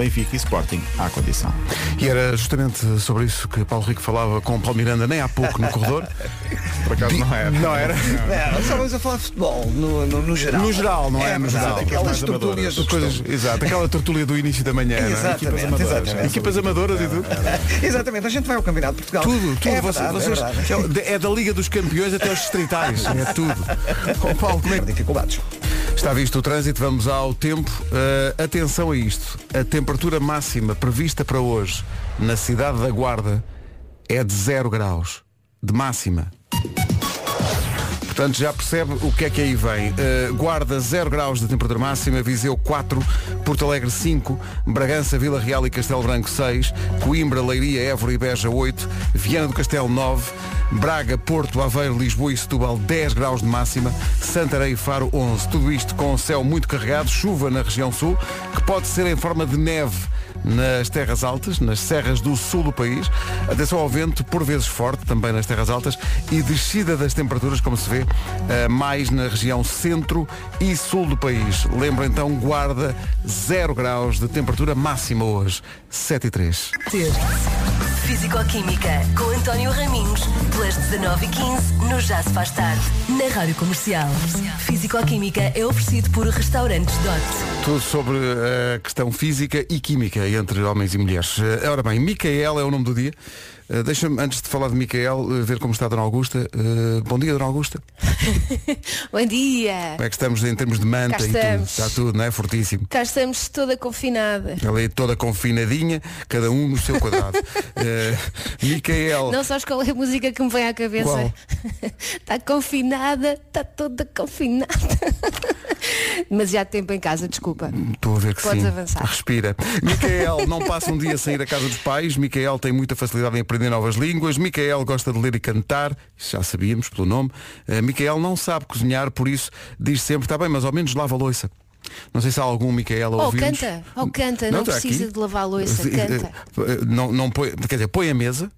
Benfica e Sporting à condição. E era justamente sobre isso que Paulo Rico falava com o Paulo Miranda nem há pouco no corredor. Por acaso não era. Não era? Não, estávamos a falar de futebol, no, no, no geral. No geral, não é? No mas geral. Aquelas tertúlias do Coisas, exato, aquela tertúlia do início da manhã. é? Exatamente, Equipas amadoras. exatamente. Equipas amadoras e tudo. Exatamente, a gente vai ao Campeonato de Portugal. Tudo, tudo. É vocês- verdade, vocês- é é, da Liga dos Campeões até os distritais. É tudo. Ó, Paulo, como é que Dificuldades. Está visto o trânsito, vamos ao tempo. Uh, atenção a isto. A temperatura máxima prevista para hoje na cidade da Guarda é de 0 graus. De máxima. Portanto, já percebe o que é que aí vem. Uh, Guarda 0 graus de temperatura máxima, Viseu 4, Porto Alegre 5, Bragança, Vila Real e Castelo Branco 6, Coimbra, Leiria, Évora e Beja 8, Viana do Castelo 9, Braga, Porto, Aveiro, Lisboa e Setúbal 10 graus de máxima, Santarém e Faro 11. Tudo isto com o céu muito carregado, chuva na região sul, que pode ser em forma de neve nas terras altas, nas serras do sul do país. Atenção ao vento, por vezes forte, também nas terras altas, e descida das temperaturas, como se vê, eh, mais na região centro e sul do país. Lembra então, guarda 0 graus de temperatura máxima hoje, 7 e 3. Físico-Química, com António Raminhos, pelas 19h15, no Já Se Faz Tarde, na Rádio Comercial. Físico-Química é oferecido por Restaurantes Dot. Tudo sobre a questão física e química entre homens e mulheres. Eh, Ora bem, Micael é o nome do dia. Eh, Deixa-me, antes de falar de Micael, eh, ver como está a Dona Augusta. Eh, bom dia, Dona Augusta. Bom dia! Como é que estamos em termos de manta Cá e tudo? Está tudo, não é? Fortíssimo. Cá estamos toda confinada. Ali toda confinadinha, cada um no seu quadrado. Micael. Não sabes qual é a música que me vem à cabeça? Está confinada, está toda confinada. Demasiado tempo em casa, desculpa. Estou a ver que Podes sim. avançar. Respira. Micael não passa um dia a sair a casa dos pais. Micael tem muita facilidade em aprender novas línguas. Micael gosta de ler e cantar. Já sabíamos pelo nome. Uh, Micael não sabe cozinhar, por isso diz sempre, está bem, mas ao menos lava a louça. Não sei se há algum Micael a Oh, canta, oh, canta, não, está precisa aqui. de lavar a louça, Eh, canta. eh, Não, não põe, quer dizer, põe a mesa.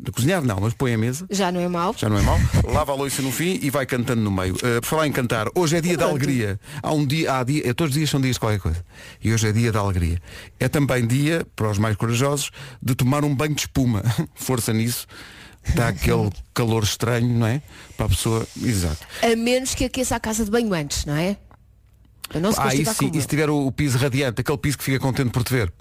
De cozinhar não, mas põe a mesa. Já não é mau? Já não é mau. Lava a louça no fim e vai cantando no meio. Uh, por falar em cantar, hoje é dia da Pronto. alegria. Há um dia, há dia, eh, todos os dias são dias de qualquer coisa. E hoje é dia da alegria. É também dia, para os mais corajosos, de tomar um banho de espuma. Força nisso. Está aquele calor estranho, não é? Para a pessoa. Exato. A menos que aqueça a casa de banho antes, não é? Para não se Ah, sim. como E se tiver o, o piso radiante, aquele piso que fica contente por te ver.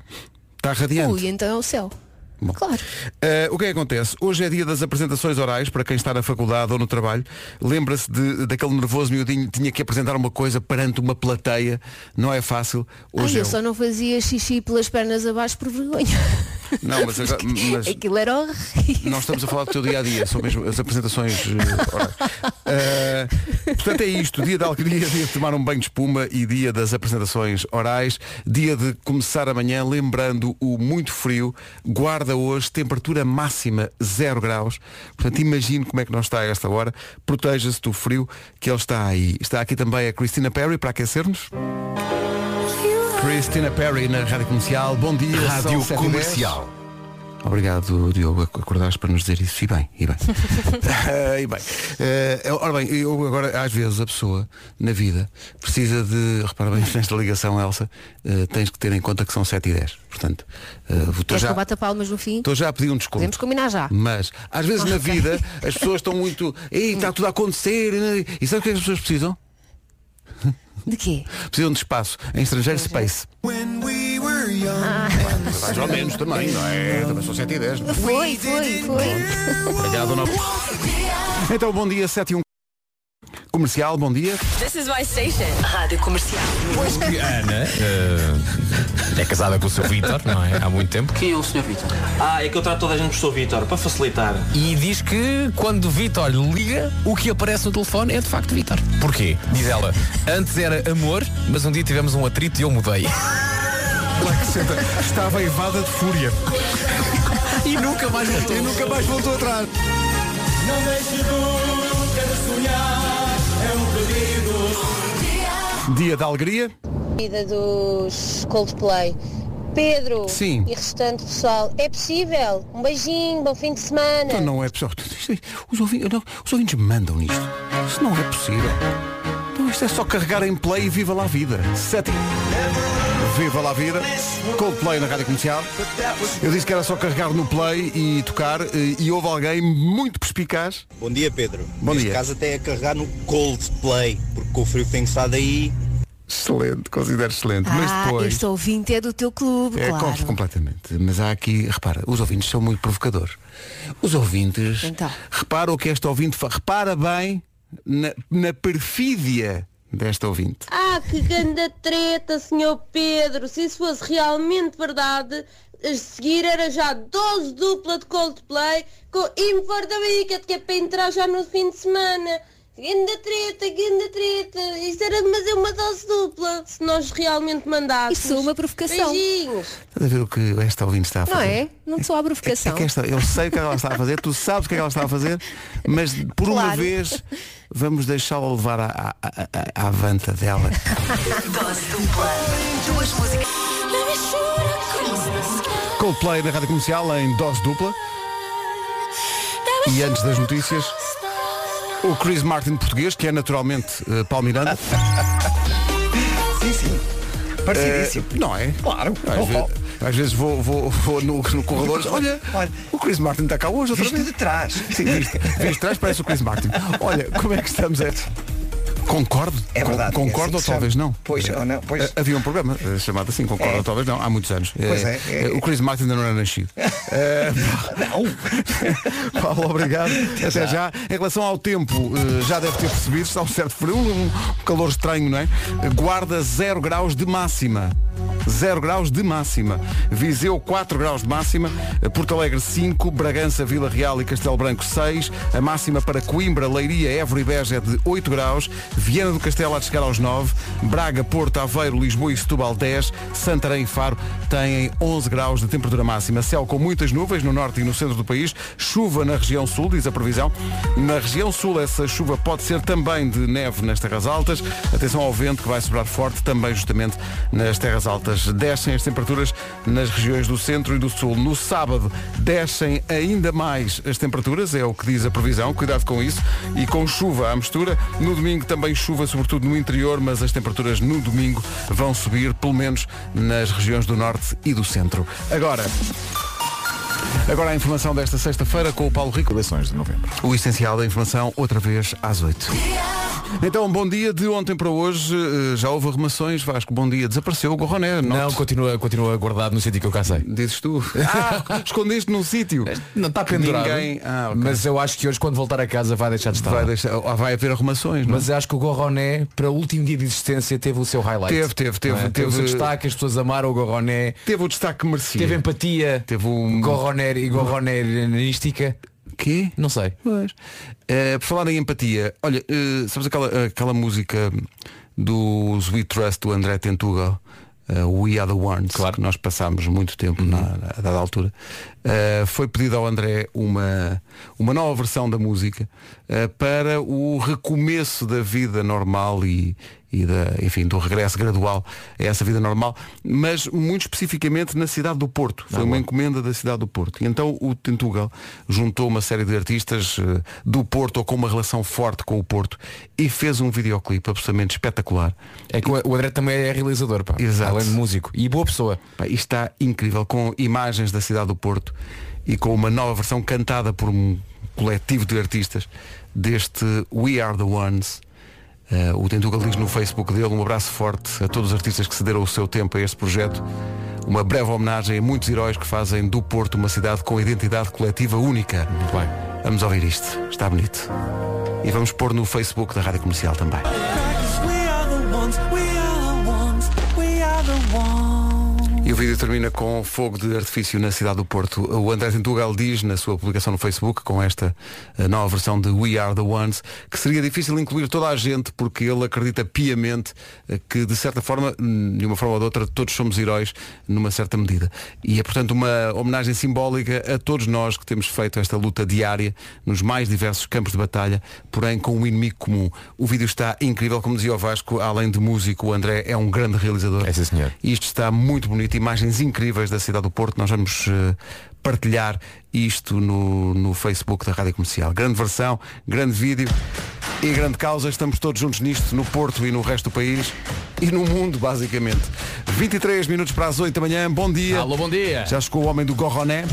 Está eu. radiante. Ui, então é o céu. Bom. Claro. Uh, o que é que acontece? Hoje é dia das apresentações orais para quem está na faculdade ou no trabalho. Lembra-se daquele nervoso miudinho que tinha que apresentar uma coisa perante uma plateia. Não é fácil. Ai, Hoje é eu só não fazia xixi pelas pernas abaixo por vergonha. Não, mas, agora- mas Aquilo era horrível. não estamos a falar do teu dia a dia, são mesmo as apresentações uh, orais. Uh, portanto é isto, dia da alegria, dia de tomar um banho de espuma e dia das apresentações orais, dia de começar amanhã lembrando o muito frio, guarda hoje, temperatura máxima 0 graus, portanto imagine como é que não está a esta hora, proteja-se do frio que ele está aí. Está aqui também a Christina Perry para aquecer-nos. Christina Perry na Rádio Comercial, bom dia. Rádio. Comercial. Obrigado, Diogo, ac- acordaste para nos dizer isso. E bem, e bem. Eh, e bem. Eh, ora bem, eu agora, às vezes, a pessoa, na vida, precisa de. Repara bem, nesta ligação, Elsa, eh, tens que ter em conta que são 7 e 10. Portanto, estou Queres que já, eu bata palmas no fim? estou já a pedir um desconto. Podemos combinar já. Mas, às vezes na vida, as pessoas estão muito. Ei, está tudo a acontecer. E sabe o que é que as pessoas precisam? De quê? Precisam de espaço. Em estrangeiro, space. Mais ou menos também, não é? Também são 7 e 10. não é? Foi, foi, foi. Obrigado, Dona Então, bom dia, 7 e 1. Comercial, bom dia. This is my station. Rádio Comercial. Pois que Ana eh, é casada com o seu Vítor, não é? Há muito tempo. Quem é o Sr. Vitor? Ah, é que eu trato toda a gente por Sr. Vitor, para facilitar. E diz que quando o Vítor lhe liga, o que aparece no telefone é de facto Vítor. Porquê? Diz ela, antes era amor, mas um dia tivemos um atrito e eu mudei. Estava evada de fúria. e nunca mais voltou. E nunca mais voltou atrás. Dia da alegria. vida dos Coldplay. Pedro Sim. e restante pessoal, é possível? Um beijinho, bom fim de semana. Então não é possível. Isto Os ouvintes, não, os ouvintes mandam nisto. Isso não é possível. Então isto é só carregar em play e viva lá a vida. 7 e Viva lá a vida. Coldplay na rádio comercial. Eu disse que era só carregar no play e tocar eh, e houve alguém muito perspicaz. Bom dia, Pedro. Bom Neste dia. caso até é carregar no Coldplay, porque com o frio que tem estado aí, Excelente, considero excelente. Mas Ah, depois. este ouvinte é do teu clube, É, claro. completamente. Mas há aqui, repara, os ouvintes são muito provocadores. Os ouvintes, Então. repara o que este ouvinte faz. Repara bem na, na perfídia desta ouvinte. Ah, que grande treta, senhor Pedro. Se isso fosse realmente verdade, a seguir era já 12 dupla de Coldplay com Import America, que é para entrar já no fim de semana. Ganda treta, ganda treta. Isso era mas é uma dose dupla, se nós realmente mandássemos. Isso é uma provocação. Beijinhos. Estás a ver o que esta ouvinte está a Não fazer? é? Não sou a É provocação. que esta, eu sei o que é que ela está a fazer, tu sabes o que é que ela está a fazer, mas por uma Claro. vez vamos deixá-la levar à, à, à, à avanta dela. Dose dupla. Duas músicas. Coldplay na rádio comercial em dose dupla. E antes das notícias, o Chris Martin português, que é naturalmente uh, palmiranda. Sim, sim. Parecidíssimo. Eh, não é? Claro. Às, Oh, oh. Às vezes vou, vou, vou no, no corredor olha, Olha. o Chris Martin está cá hoje outra Visto vez. de trás. Sim, visto, visto de trás parece o Chris Martin. Olha, como é que estamos a... Concordo. É verdade, Con- é Concordo assim ou talvez chama. não. Pois, ou não, pois. Eh, Havia um programa eh, chamado assim, concordo É. ou talvez não, há muitos anos. Pois Eh, é, é. eh, O Chris Martin ainda não era nascido. Não. Paulo, obrigado. Até, já. Em relação ao tempo, já deve ter percebido, está um certo frio, um calor estranho, não é? Guarda 0 graus de máxima. 0 graus de máxima. Viseu 4 graus de máxima, Porto Alegre 5, Bragança, Vila Real e Castelo Branco 6, a máxima para Coimbra, Leiria, Évora e Beja é de 8 graus, Viana do Castelo de chegar aos 9, Braga, Porto, Aveiro, Lisboa e Setúbal 10, Santarém e Faro têm 11 graus de temperatura máxima. Céu com muitas nuvens no norte e no centro do país, chuva na região sul, diz a previsão. Na região sul essa chuva pode ser também de neve nas terras altas. Atenção ao vento que vai sobrar forte também justamente nas terras altas. Descem as temperaturas nas regiões do centro e do sul. No sábado descem ainda mais as temperaturas, é o que diz a previsão. Cuidado com isso. E com chuva à mistura. No domingo também chuva, sobretudo no interior, mas as temperaturas no domingo vão subir, pelo menos nas regiões do norte e do centro. Agora, agora a informação desta sexta-feira com o Paulo Rico. Eleições de novembro. O essencial da informação, outra vez às 8. Então, bom dia. De ontem para hoje eh, já houve arrumações. Vasco, bom dia. Desapareceu o Gorroné. Não, continua, continua guardado no sítio que eu cá sei. Dizes tu. Ah, escondeste num sítio. Não está pendurado. Ninguém- Ah, ok. Mas eu acho que hoje quando voltar a casa vai deixar de estar. Vai, deixar, ah, vai haver arrumações, não? é? Mas acho que o Gorroné, para o último dia de existência, teve o seu highlight. Teve, teve, teve, é? teve- o destaque, as pessoas amaram o Gorroné. Teve o destaque que merecia. Teve empatia. Teve um- Gorroné e Gorronérística. Quê? Não sei. Pois. Eh, por falar em empatia, olha, eh, sabes aquela, aquela música do Sweet Trust do André Tentugal? eh, We Are The Ones, Claro. que nós passámos muito tempo na, a dada altura. Eh, foi pedido ao André uma, uma nova versão da música eh, para o recomeço da vida normal e, e da, enfim, do regresso gradual a essa vida normal, mas muito especificamente na cidade do Porto. Foi uma encomenda da cidade do Porto. E então o Tentugal juntou uma série de artistas eh, do Porto ou com uma relação forte com o Porto e fez um videoclipe absolutamente espetacular. É que o o André também é realizador, pá. Exato. Além de músico. E boa pessoa. Pá, está incrível, com imagens da cidade do Porto e com uma nova versão cantada por um coletivo de artistas deste We Are The Ones. Eh, o Tentugal diz no Facebook dele um abraço forte a todos os artistas que cederam o seu tempo a este projeto. Uma breve homenagem a muitos heróis que fazem do Porto uma cidade com identidade coletiva única. Muito bem. Vamos ouvir isto, está bonito. E vamos pôr no Facebook da Rádio Comercial também. E o vídeo termina com fogo de artifício na cidade do Porto. O André Tentugal diz na sua publicação no Facebook, com esta eh, nova versão de We Are The Ones, que seria difícil incluir toda a gente porque ele acredita piamente eh, que, de certa forma, hum, de uma forma ou de outra, todos somos heróis numa certa medida. E é, portanto, uma homenagem simbólica a todos nós que temos feito esta luta diária nos mais diversos campos de batalha, porém com um inimigo comum. O vídeo está incrível, como dizia o Vasco, além de músico, o André é um grande realizador. É sim, senhor. Isto está muito bonito, imagens incríveis da cidade do Porto. Nós vamos eh, partilhar isto no, no Facebook da Rádio Comercial. Grande versão, grande vídeo. e grande causa. Estamos todos juntos nisto, no Porto e no resto do país e no mundo, basicamente. 23 minutos para as 8 da manhã. Bom dia. Alô, bom dia. Já chegou o homem do Gorroné.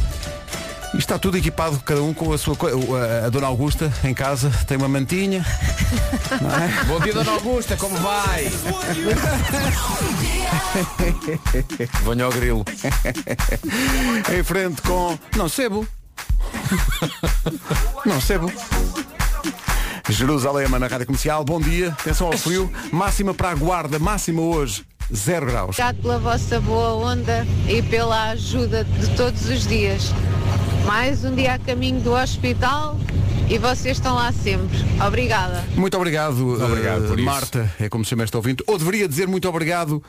E está tudo equipado, cada um com a sua coisa. A, Dona Augusta em casa tem uma mantinha. não é? Bom dia, Dona Augusta, como vai? Venha ao grilo. em frente com. Não sebo. Não sebo. Jerusalém na Rádio Comercial, bom dia, atenção ao frio, máxima para a guarda, máxima hoje, 0 graus. Obrigado pela vossa boa onda e pela ajuda de todos os dias. Mais um dia a caminho do hospital e vocês estão lá sempre. Obrigada. Muito obrigado, Obrigado eh, por isso. Marta, é como se chama esta ouvinte, ou deveria dizer muito obrigado,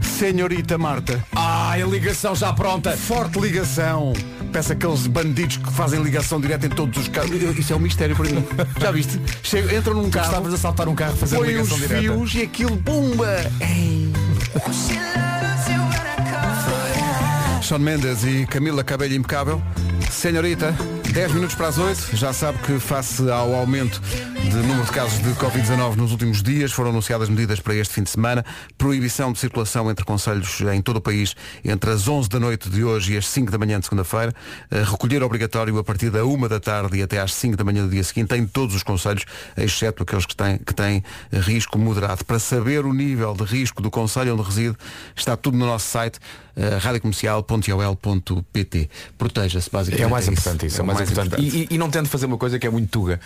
senhorita Marta. Ai, a ligação já pronta. Forte ligação. Peça aqueles bandidos que fazem ligação direta em todos os carros. Isso é um mistério para mim. Já viste? Chegam, entram num carro, Estavas a saltar um carro os ligação direta. fios e aquilo, pumba! Ei. Sean Mendes e Camila Cabello Impecável. Senhorita, 10 minutos para as 8. Já sabe que face ao aumento de número de casos de Covid-19 nos últimos dias, foram anunciadas medidas para este fim de semana. Proibição de circulação entre conselhos em todo o país entre as 11 da noite de hoje e as 5 da manhã de segunda-feira. Eh, Recolher obrigatório a partir da 1 da tarde e até às 5 da manhã do dia seguinte em todos os conselhos, exceto aqueles que têm, que têm risco moderado. Para saber o nível de risco do conselho onde reside, está tudo no nosso site uh, radiocomercial.ol.pt. Proteja-se, basicamente. É o mais isso. importante isso, é o mais, importante. E, e- e não tento fazer uma coisa que é muito tuga.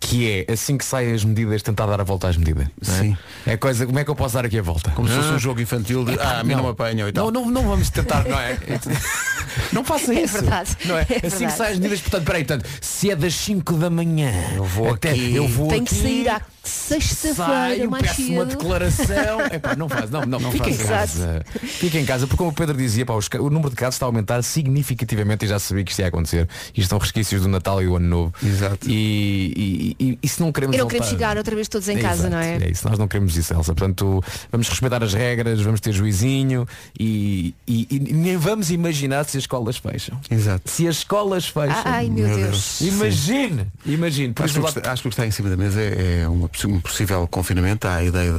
Que é, assim que saem as medidas, tentar dar a volta às medidas. não é? Sim. É coisa, como é que eu posso dar aqui a volta? Como se fosse um jogo infantil de ah, a mim não, me apanham e tal. Não, não, não vamos tentar, não é? Não faça É isso. verdade. Não é? É assim que verdade. saem as medidas, portanto, peraí, portanto, se é das 5 da manhã, eu vou aqui. eu vou Tem que aqui, sair à sexta-feira mais peço uma declaração. Epá, não faz, não, não, fica em faça. casa. Fica em casa, porque como o Pedro dizia, pá, os o número de casos está a aumentar significativamente e já sabia que isto ia acontecer. E estão resquícios do Natal e do Ano Novo. Exato. E, e, e, e se não queremos E não voltar- queremos chegar outra vez todos em casa, Exato, não é? É isso, nós não queremos isso, Elsa. Portanto, vamos respeitar as regras, vamos ter juizinho e, e- e nem vamos imaginar se as escolas fecham. Exato. Se as escolas fecham. Ai, meu, Deus. Deus. Imagine, imagine. Por Acho que, isso, o que está, acho que o que está em cima da mesa é, é uma um possível confinamento. Há a ideia,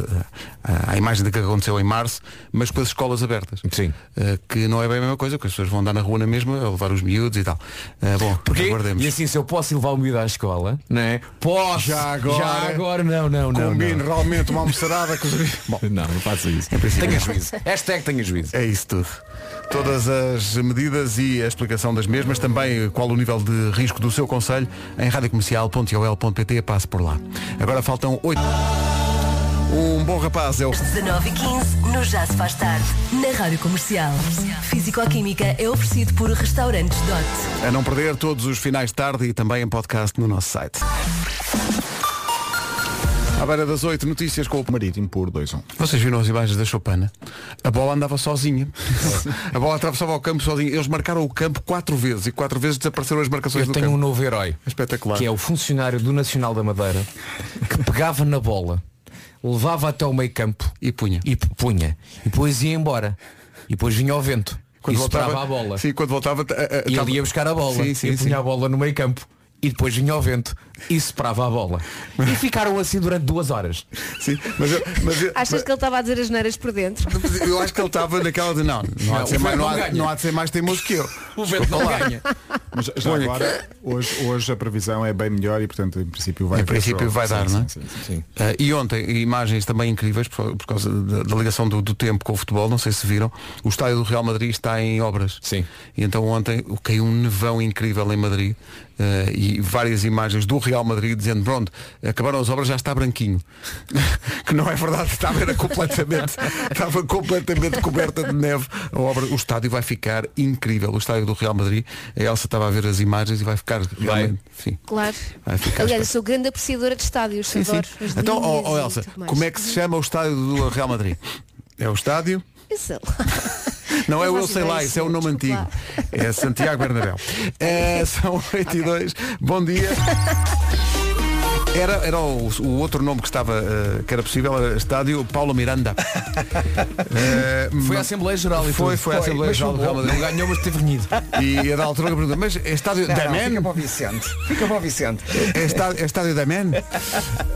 há a imagem de que aconteceu em março, mas com as escolas abertas. Sim. Eh, que não é bem a mesma coisa, porque as pessoas vão andar na rua na mesma, a levar os miúdos e tal. Eh, bom, Porquê? aguardemos. E assim, se eu posso levar o miúdo à escola, não é? Posso. Já agora. Já agora, não, não, não. Combine não. realmente uma almoçarada com os... Bom, Não, não faça isso. princípio, Tenha juízo. Hashtag tenha juízo. É isso tudo. Todas as medidas e a explicação das mesmas, também qual o nível de risco do seu conselho, em radiocomercial.ol.pt, passe por lá. Agora faltam oito. Um bom rapaz é o. 19 e 15 no Já se faz tarde. Na Rádio Comercial. Físico-Química é oferecido por Restaurantes Dot. A não perder todos os finais de tarde e também em podcast no nosso site. À beira das 8, notícias com o Marítimo por 2-1. Vocês viram as imagens da Chopana? A bola andava sozinha. a bola atravessava o campo sozinha. Eles marcaram o campo quatro vezes e quatro vezes desapareceram as marcações Eu do tenho um campo. novo herói. Espetacular. Que é o funcionário do Nacional da Madeira que pegava na bola, levava até o meio campo E punha. e punha. E depois ia embora. E depois vinha ao vento. Quando e voltava a bola. Sim, quando voltava. a- a- E tava- ele ia buscar a bola. Sim, sim, e punha sim. a bola no meio campo. E depois vinha ao vento e soprava a bola. E ficaram assim durante duas horas. Sim, mas eu, mas eu- Achas que ele estava a dizer as neiras por dentro? mas eu acho que ele estava naquela de não, não há, de ser mais, não, não há, não há de ser mais teimoso que eu. O vento não ganha. Mas já agora, hoje, hoje a previsão é bem melhor e portanto em princípio vai Em princípio vai dar, sim, não é? sim, sim. Ah, e ontem, imagens também incríveis por, por causa da, da ligação do, do tempo com o futebol, não sei se viram, o estádio do Real Madrid está em obras. Sim. E então ontem caiu um nevão incrível em Madrid ah, e várias imagens do Real Madrid dizendo, pronto, acabaram as obras, já está branquinho. que não é verdade, estava era completamente, estava completamente coberta de neve. A obra, o estádio vai ficar incrível. O estádio do Real Madrid, a Elsa estava a ver as imagens e vai ficar realmente. Sim. Claro. Vai ficar Aliás, eu sou grande apreciadora de estádios. Sim, sim. adoro Então, ó, Elsa, como é que se chama o estádio do Real Madrid? É o estádio? Eu sei lá. Não é o Eu sei lá, isso é o sim, nome antigo. É Santiago Bernabéu. É, são 8 e 2. Bom dia. Era, era o, o outro nome que estava, eh, que era possível, era Estádio Paulo Miranda. Eh, Foi à mas- Assembleia Geral e Foi, tudo. foi à Assembleia Geral do Real. Madrid. Não ganhou, mas teve renhido. E a da altura que pergunta, mas é Estádio da não, fica Man? para o Vicente. Fica para o Vicente. É estádio, é estádio da Man?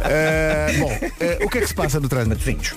Eh, bom, o que é que se passa no trânsito? Matosinhos.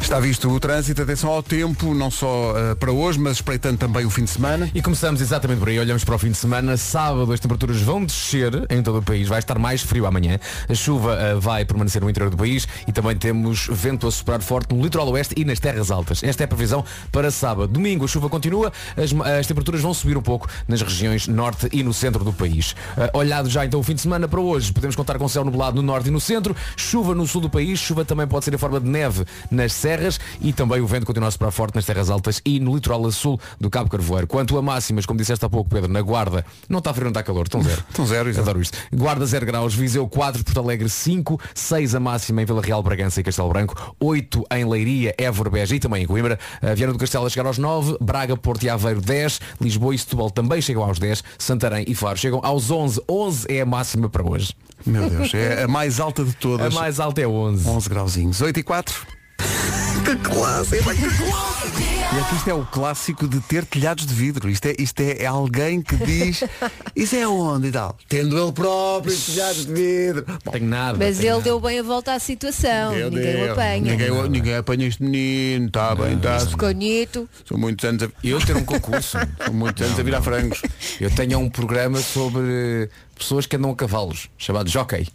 Está visto o trânsito, atenção ao tempo, não só eh, para hoje, mas espreitando também o fim de semana. E começamos exatamente por aí, olhamos para o fim de semana. Sábado as temperaturas vão descer em todo o país, vai estar mais frio amanhã. A chuva eh, vai permanecer no interior do país e também temos vento a soprar forte no litoral oeste e nas terras altas. Esta é a previsão para sábado. Domingo a chuva continua, as, as temperaturas vão subir um pouco nas regiões norte e no centro do país. Eh, olhado já então o fim de semana para hoje, podemos contar com céu nublado no norte e no centro, chuva no sul do país, chuva também pode ser em forma de neve nas serras e também o vento continua a soprar forte nas terras altas e no litoral a sul do Cabo Carvoeiro. Quanto a máximas, como disseste há pouco, Pedro, na Guarda, não está frio, não está calor, estão zero. Estão zero, exato. Adoro isto. Guarda 0 graus, Viseu 4, Porto Alegre 5, 6 a máxima em Vila Real, Bragança e Castelo Branco, 8 em Leiria, Évora, Beja e também em Coimbra, a Viana do Castelo a chegar aos 9, Braga, Porto e Aveiro 10, Lisboa e Setúbal também chegam aos 10, Santarém e Faro chegam aos 11, 11 é a máxima para hoje. Meu Deus, é a mais alta de A todas. mais alta é 11. 11 grauzinhos. 8 e 4. Que clássico! E aqui isto é o clássico de ter telhados de vidro. Isto é, isto é alguém que diz Isso é onde e tal? Tendo ele próprio os telhados de vidro. Bom, Tenho nada. Mas tenho ele nada. deu bem a volta à situação. Ninguém Deus, o apanha. Ninguém, o- ninguém apanha este menino. Está bem, está. Pequenito. São muitos anos a, Eu ter um concurso. são muitos anos a virar frangos. Eu tenho um programa sobre pessoas que andam a cavalos, chamado Jockey.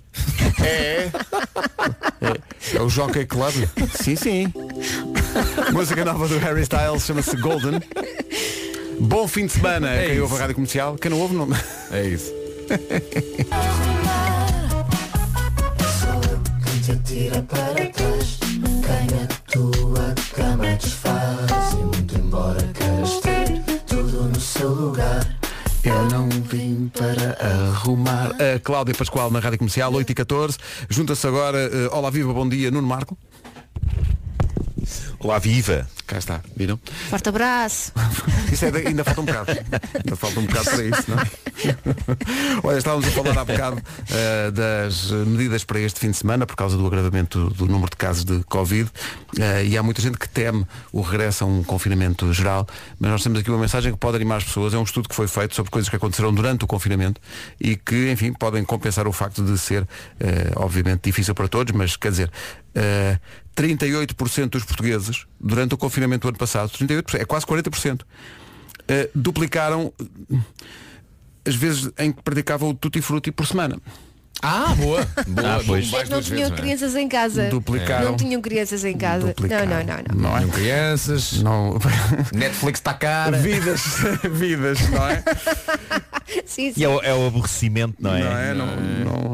É. É o Jockey Club? Sim, sim. Música nova do Harry Styles chama-se Golden. Bom fim de semana a É quem isso. ouve a rádio comercial. Quem não ouve, não. É isso. Eu não vim para arrumar. A Cláudia Pascoal na rádio comercial, 8 e 14. Junta-se agora. eh, Olá, viva, bom dia, Nuno Marco. Olá, viva! Cá está, viram? Forte abraço. Isso é de- ainda falta um bocado. Ainda falta um bocado para isso, não é? Olha, estávamos a falar há bocado eh, das medidas para este fim de semana por causa do agravamento do número de casos de Covid eh, e há muita gente que teme o regresso a um confinamento geral, mas nós temos aqui uma mensagem que pode animar as pessoas. É um estudo que foi feito sobre coisas que aconteceram durante o confinamento e que, enfim, podem compensar o facto de ser, eh, obviamente, difícil para todos, mas quer dizer, 38% dos portugueses, durante o confinamento do ano passado, 38%, é quase 40%, eh, duplicaram eh, as vezes em que praticavam o tutti frutti por semana. Ah, boa. boa. Ah, pois. Mais não tinham vezes, não é? crianças em casa. Duplicaram. Não tinham crianças em casa. Duplicaram. Não, não, não, não. Não é? Tinham crianças, Não. Netflix está cara. vidas, vidas, não é? Sim, sim. E é o, é o aborrecimento, não é? Não é? Não,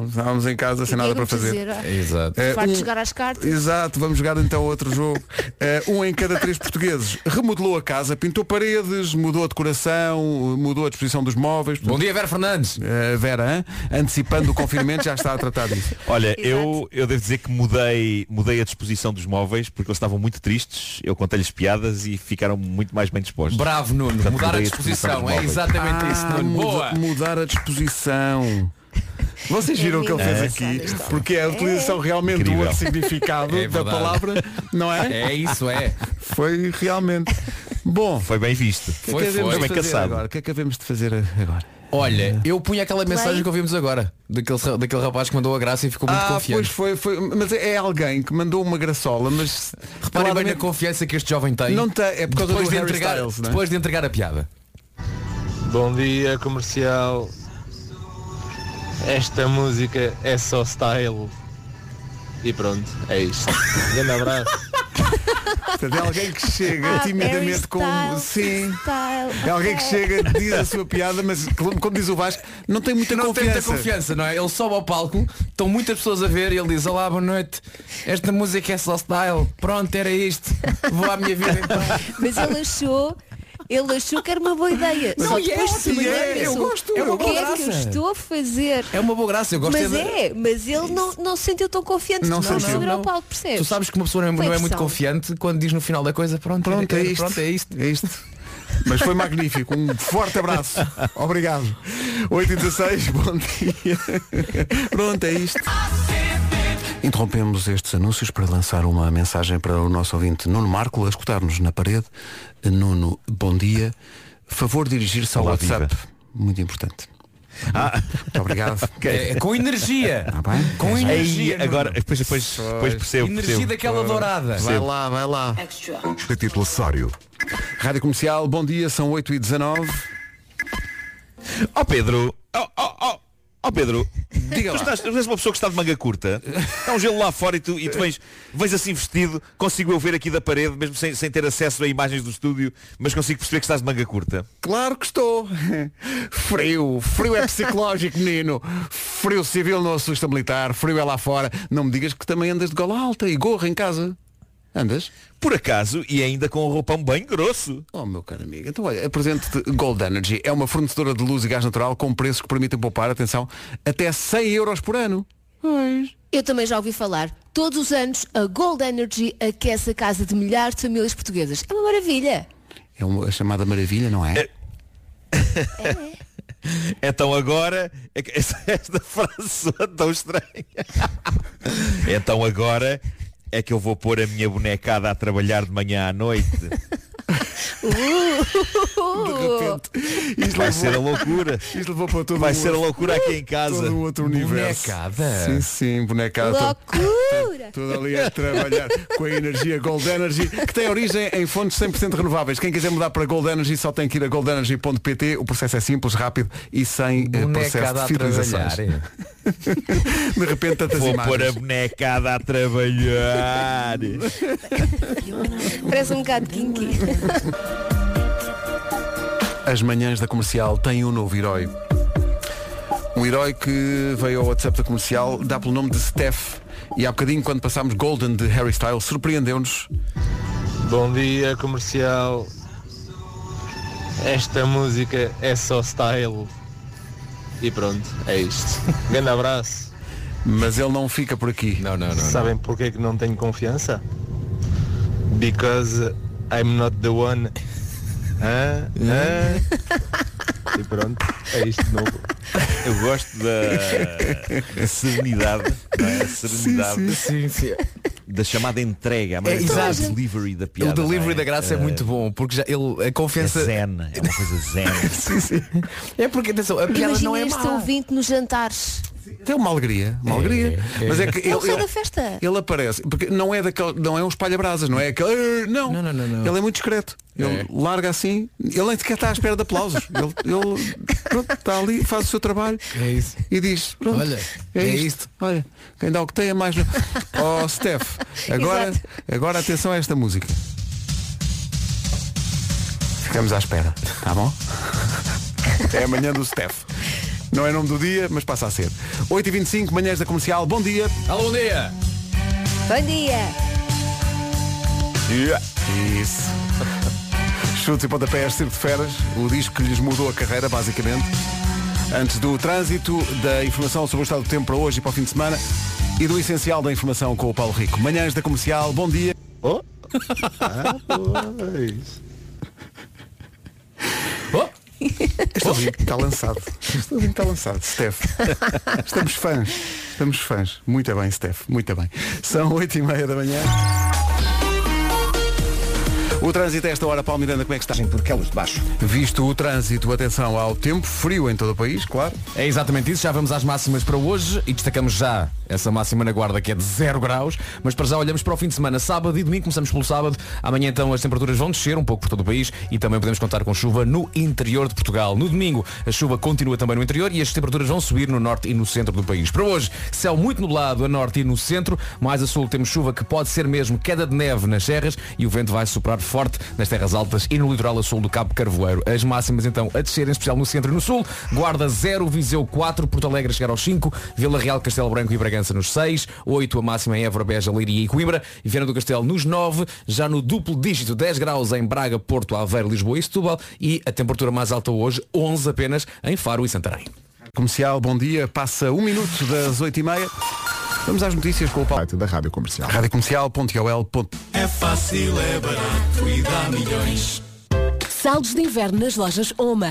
não estávamos em casa sem nada para fazer. dizer, ah, Exato. De um- jogar às cartas. Exato, vamos jogar então outro jogo. Eh, um em cada três portugueses remodelou a casa, pintou paredes, mudou a decoração, mudou a disposição dos móveis. Bom dia, Vera Fernandes. Vera, hein? antecipando o confinamento, já está a tratar disso. Olha, Exato. eu, eu devo dizer que mudei, mudei a disposição dos móveis porque eles estavam muito tristes. Eu contei-lhes piadas e ficaram muito mais bem dispostos. Bravo, Nuno. Portanto, Mudar a a disposição. disposição É exatamente isso, Ah, Nuno. muda- Boa. mudar a disposição. Vocês viram o que ele fez É. aqui? Porque é a utilização realmente do Incrível. outro significado É da palavra, não é? É isso, é. Foi realmente. Bom, Foi bem visto. o que é Foi, foi. Bem caçado. agora? O que é que havemos de fazer agora? Olha, eu punha aquela mensagem que ouvimos agora, daquele, daquele rapaz que mandou a graça e ficou muito ah, pois confiante. foi, foi. Mas é alguém que mandou uma graçola, mas Reparem bem na confiança que este jovem tem. Não tem, é por causa depois do de entregar, Styles, não é? Depois de entregar a piada. Bom dia, comercial. Esta música é só style. E pronto, é isto. Grande abraço. Portanto, é alguém que chega Ah, timidamente Harry com. Sim. Style. É alguém que chega, diz a sua piada, mas como diz o Vasco, não tem muita Não tem confiança. muita confiança, não é? Ele sobe ao palco, estão muitas pessoas a ver e ele diz, olá, boa noite, esta música é só style, pronto, era isto, vou à minha vida então. Mas ele achou, ele achou que era uma boa ideia. Não, Só e é depois de ótimo, saber, é, eu pensou, gosto, é o uma que boa é que eu graça." estou a fazer? É uma boa graça, eu gosto Mas de... é, mas ele não, não se sentiu tão confiante Não não, não, ao Não. palco, percebes? Tu sabes que uma pessoa não é, é muito confiante quando diz no final da coisa, pronto, Pronto, é isto. pronto, é isto. É isto. Mas foi magnífico. Um forte abraço. Obrigado. 8 e 16, bom dia. Pronto, é isto. Interrompemos estes anúncios para lançar uma mensagem para o nosso ouvinte Nuno Marco, a escutar-nos na parede. Nuno, bom dia. Favor dirigir-se ao Olá, WhatsApp. viva. Muito importante. Ah. Muito obrigado. É, com energia. Bem? Com Aí, energia. Nuno. agora, depois, depois, depois percebo. Energia percebo. daquela dourada. Vai lá, vai lá. Título acessório. Rádio Comercial, bom dia, são 8 e 19 Ó Pedro, ó ó, ó, ó, Pedro, Diga tu, estás, tu és uma pessoa que está de manga curta, está um gelo lá fora e tu, e tu vens, vens assim vestido, consigo eu ver aqui da parede, mesmo sem, sem ter acesso a imagens do estúdio, mas consigo perceber que estás de manga curta. Claro que estou. Frio. Frio é psicológico, menino. Frio civil não assusta militar. Frio é lá fora. Não me digas que também andas de gola alta e gorra em casa. Andas? Por acaso, e ainda com um roupão bem grosso. Oh, meu caro amigo. Então, olha, apresento-te Gold Energy. É uma fornecedora de luz e gás natural com preços que permitem poupar, atenção, até 100 euros por ano. Pois. Eu também já ouvi falar. Todos os anos, a Gold Energy aquece a casa de milhares de famílias portuguesas. É uma maravilha. É uma a chamada maravilha, não é? Então agora, é esta frase soa tão estranha. Então agora é que eu vou pôr a minha bonecada a trabalhar de manhã à noite. Isto Vai levou- ser a loucura. Isto levou para todo Vai um ser a outro- loucura aqui em casa. Todo um outro universo. Bonecada. Sim, sim, bonecada. Loucura! Tudo ali a trabalhar com a energia Gold Energy, que tem origem em fontes 100% renováveis. Quem quiser mudar para Gold Energy só tem que ir a goldenergy.pt. O processo é simples, rápido e sem eh, processo Bonecada de a fidelizações. De repente tantas Vou pôr a imagens. bonecada a trabalhar. Parece um bocado kinky. As manhãs da comercial têm um novo herói. Um herói que veio ao WhatsApp da comercial, dá pelo nome de Steph. E há bocadinho, quando passámos Golden de Harry Styles, surpreendeu-nos. Bom dia, comercial. Esta música é só style. E pronto, é isto. Grande abraço. Mas ele não fica por aqui. Não, não, não. não. Sabem porquê é que não tenho confiança? Because I'm not the one. Hã? Hã? E pronto, é isto de novo. Eu gosto da, da serenidade, não é? a serenidade Sim, sim. da chamada entrega, a É, exato. delivery da piada. O delivery é? da graça é Eh, muito bom, porque já ele a É confiança. zen, é uma coisa zen. É porque atenção, a piada Imagina não é este má. ouvinte nos jantares. Tem uma alegria, uma alegria. é. Mas é que Ele ele, ele, festa. ele aparece, porque não é daquele, não é um espalha-brasas, não é aquele. Não. Não, não, não, não. Ele é muito discreto. Ele É. larga assim, ele nem sequer está à espera de aplausos. Ele, ele pronto, está ali, faz o seu trabalho É isso. e diz, pronto, Olha, é, é isto. isto. Olha, quem dá o que tem é mais. Oh Steph, agora, Exato. agora atenção a esta música. Ficamos à espera, tá bom? É amanhã do Steph. Não é nome do dia, mas passa a ser. 8h25, manhãs da comercial, bom dia. Alô, bom dia! Bom dia! Isso. Chutes e pontapés, Circo de Feras, o disco que lhes mudou a carreira, basicamente. Antes do trânsito, da informação sobre o estado do tempo para hoje e para o fim de semana e do essencial da informação com o Paulo Rico. Manhãs da comercial, bom dia. Oh. Ah, pois. Oh, Este ouvinte está lançado. Este ouvinte está lançado. Steph. Estamos fãs. Estamos fãs. Muito bem, Steph. Muito bem. São oito e meia da manhã. O trânsito a esta hora, Paulo Miranda, como é que está? Por Quelos de Baixo. Visto o trânsito, atenção ao tempo, frio em todo o país, claro. É exatamente isso, já vamos às máximas para hoje e destacamos já essa máxima na guarda que é de 0 graus, mas para já olhamos para o fim de semana, sábado e domingo, começamos pelo sábado, amanhã então as temperaturas vão descer um pouco por todo o país e também podemos contar com chuva no interior de Portugal. No domingo a chuva continua também no interior e as temperaturas vão subir no norte e no centro do país. Para hoje, céu muito nublado a norte e no centro, mais a sul temos chuva que pode ser mesmo queda de neve nas serras e o vento vai soprar forte nas terras altas e no litoral a sul do Cabo Carvoeiro. As máximas então a descer, em especial no centro e no sul. Guarda 0, Viseu 4, Porto Alegre chegar aos 5, Vila Real, Castelo Branco e Bragança nos 6, 8 a máxima em Évora, Beja, Leiria e Coimbra, e Viana do Castelo nos 9, já no duplo dígito 10 graus em Braga, Porto, Aveiro, Lisboa e Setúbal e a temperatura mais alta hoje 11 apenas em Faro e Santarém. Comercial, bom dia. Passa um minuto das oito e meia. Vamos às notícias com o Paulo. Site da Rádio Comercial. Radiocomercial.ol. É fácil, é barato e dá milhões. Saldos de inverno nas lojas Oma.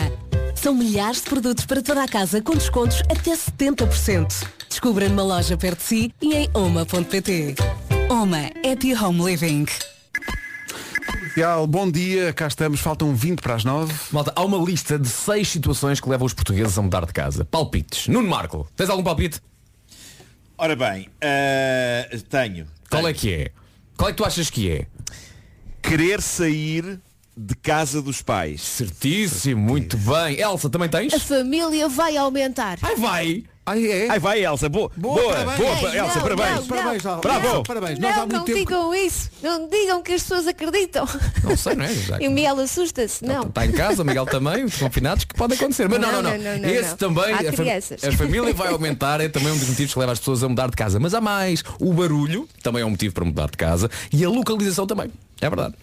São milhares de produtos para toda a casa com descontos até 70%. Descubra numa loja perto de si e em oma.pt. Oma Happy Home Living. Bom dia, cá estamos, faltam 20 para as 9. Malta, há uma lista de seis situações que levam os portugueses a mudar de casa. Palpites. Nuno Marco, tens algum palpite? Ora bem, eh, tenho. Qual é que é? Qual é que tu achas que é? Querer sair de casa dos pais. Certíssimo, muito bem. Elsa, também tens? A família vai aumentar. Ai vai! Ai, é? Ai vai, Elsa, boa, boa, boa, parabéns. Elsa, Não, parabéns. não, Parabéns, não. Bravo. Parabéns. Não, não tempo. digam isso. Não digam que as pessoas acreditam. Não sei, não é? Já- E o Miguel assusta-se. Não. Está em casa, o Miguel também, os confinados, que pode acontecer. Mas não, não, não. Não, não, não, Esse não. também, Há a, fam- a família vai aumentar, é também um dos motivos que leva as pessoas a mudar de casa. Mas há mais. O barulho também é um motivo para mudar de casa. E a localização também. É verdade.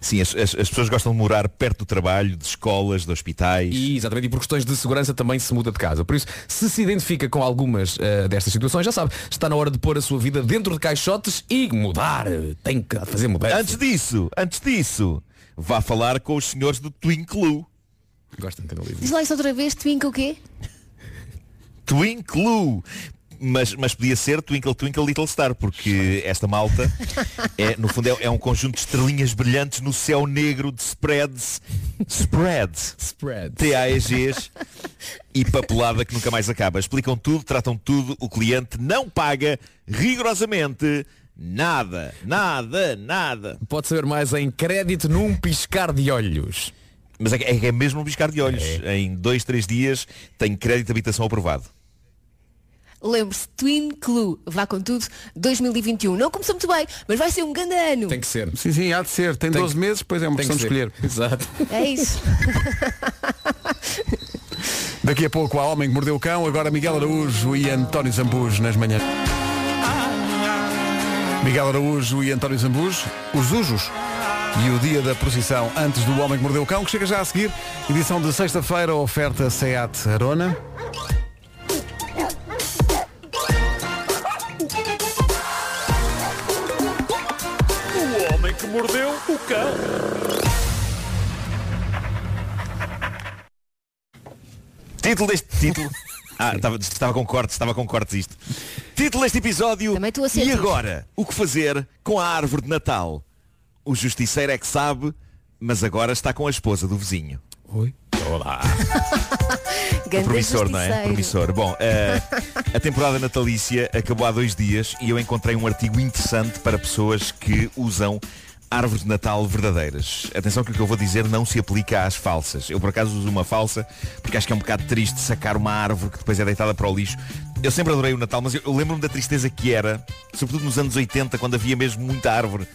Sim, as, as- as pessoas gostam de morar perto do trabalho, de escolas, de hospitais. E, exatamente, e por questões de segurança também se muda de casa. Por isso, se se identifica com algumas eh, destas situações, já sabe, está na hora de pôr a sua vida dentro de caixotes e mudar. Tem que fazer mudança. Antes disso, antes disso, vá falar com os senhores do Twinklu. Gosto de entender Diz lá isso outra vez, Twinka o quê? Twinklu. Mas, mas podia ser Twinkle Twinkle Little Star, porque esta malta é, no fundo, é, é um conjunto de estrelinhas brilhantes no céu negro de spreads. Spreads. Spreads. TAEGs e papelada que nunca mais acaba. Explicam tudo, tratam tudo, o cliente não paga rigorosamente nada. Nada, nada. Pode saber mais em crédito num piscar de olhos. Mas é, é é mesmo um piscar de olhos. Em dois, três dias tem crédito de habitação aprovado. Lembre-se, Twin Clue, vá com tudo, 2021. Não começou muito bem, mas vai ser um grande ano. Tem que ser. Sim, sim, há de ser. Tem, Tem 12 que- meses, depois é uma Tem questão que de escolher. Exato. É isso. Daqui a pouco há Homem que Mordeu o Cão, agora Miguel Araújo e António Zambujo nas manhãs. Miguel Araújo e António Zambujo, os Ujos. E o dia da procissão antes do Homem que Mordeu o Cão, que chega já a seguir. Edição de sexta-feira, oferta SEAT Arona. Mordeu o cão. Título deste título. Ah, estava, estava com cortes, estava com cortes isto. Título deste episódio. Também tu a E agora? O que fazer com a árvore de Natal? O justiceiro é que sabe, mas agora está com a esposa do vizinho. Oi. Olá. Promissor, não é? Promissor. Bom, eh, a temporada natalícia acabou há dois dias e eu encontrei um artigo interessante para pessoas que usam árvores de Natal verdadeiras. Atenção que o que eu vou dizer não se aplica às falsas. Eu por acaso uso uma falsa porque acho que é um bocado triste sacar uma árvore que depois é deitada para o lixo. Eu sempre adorei o Natal, mas eu, eu lembro-me da tristeza que era, sobretudo nos anos 80, quando havia mesmo muita árvore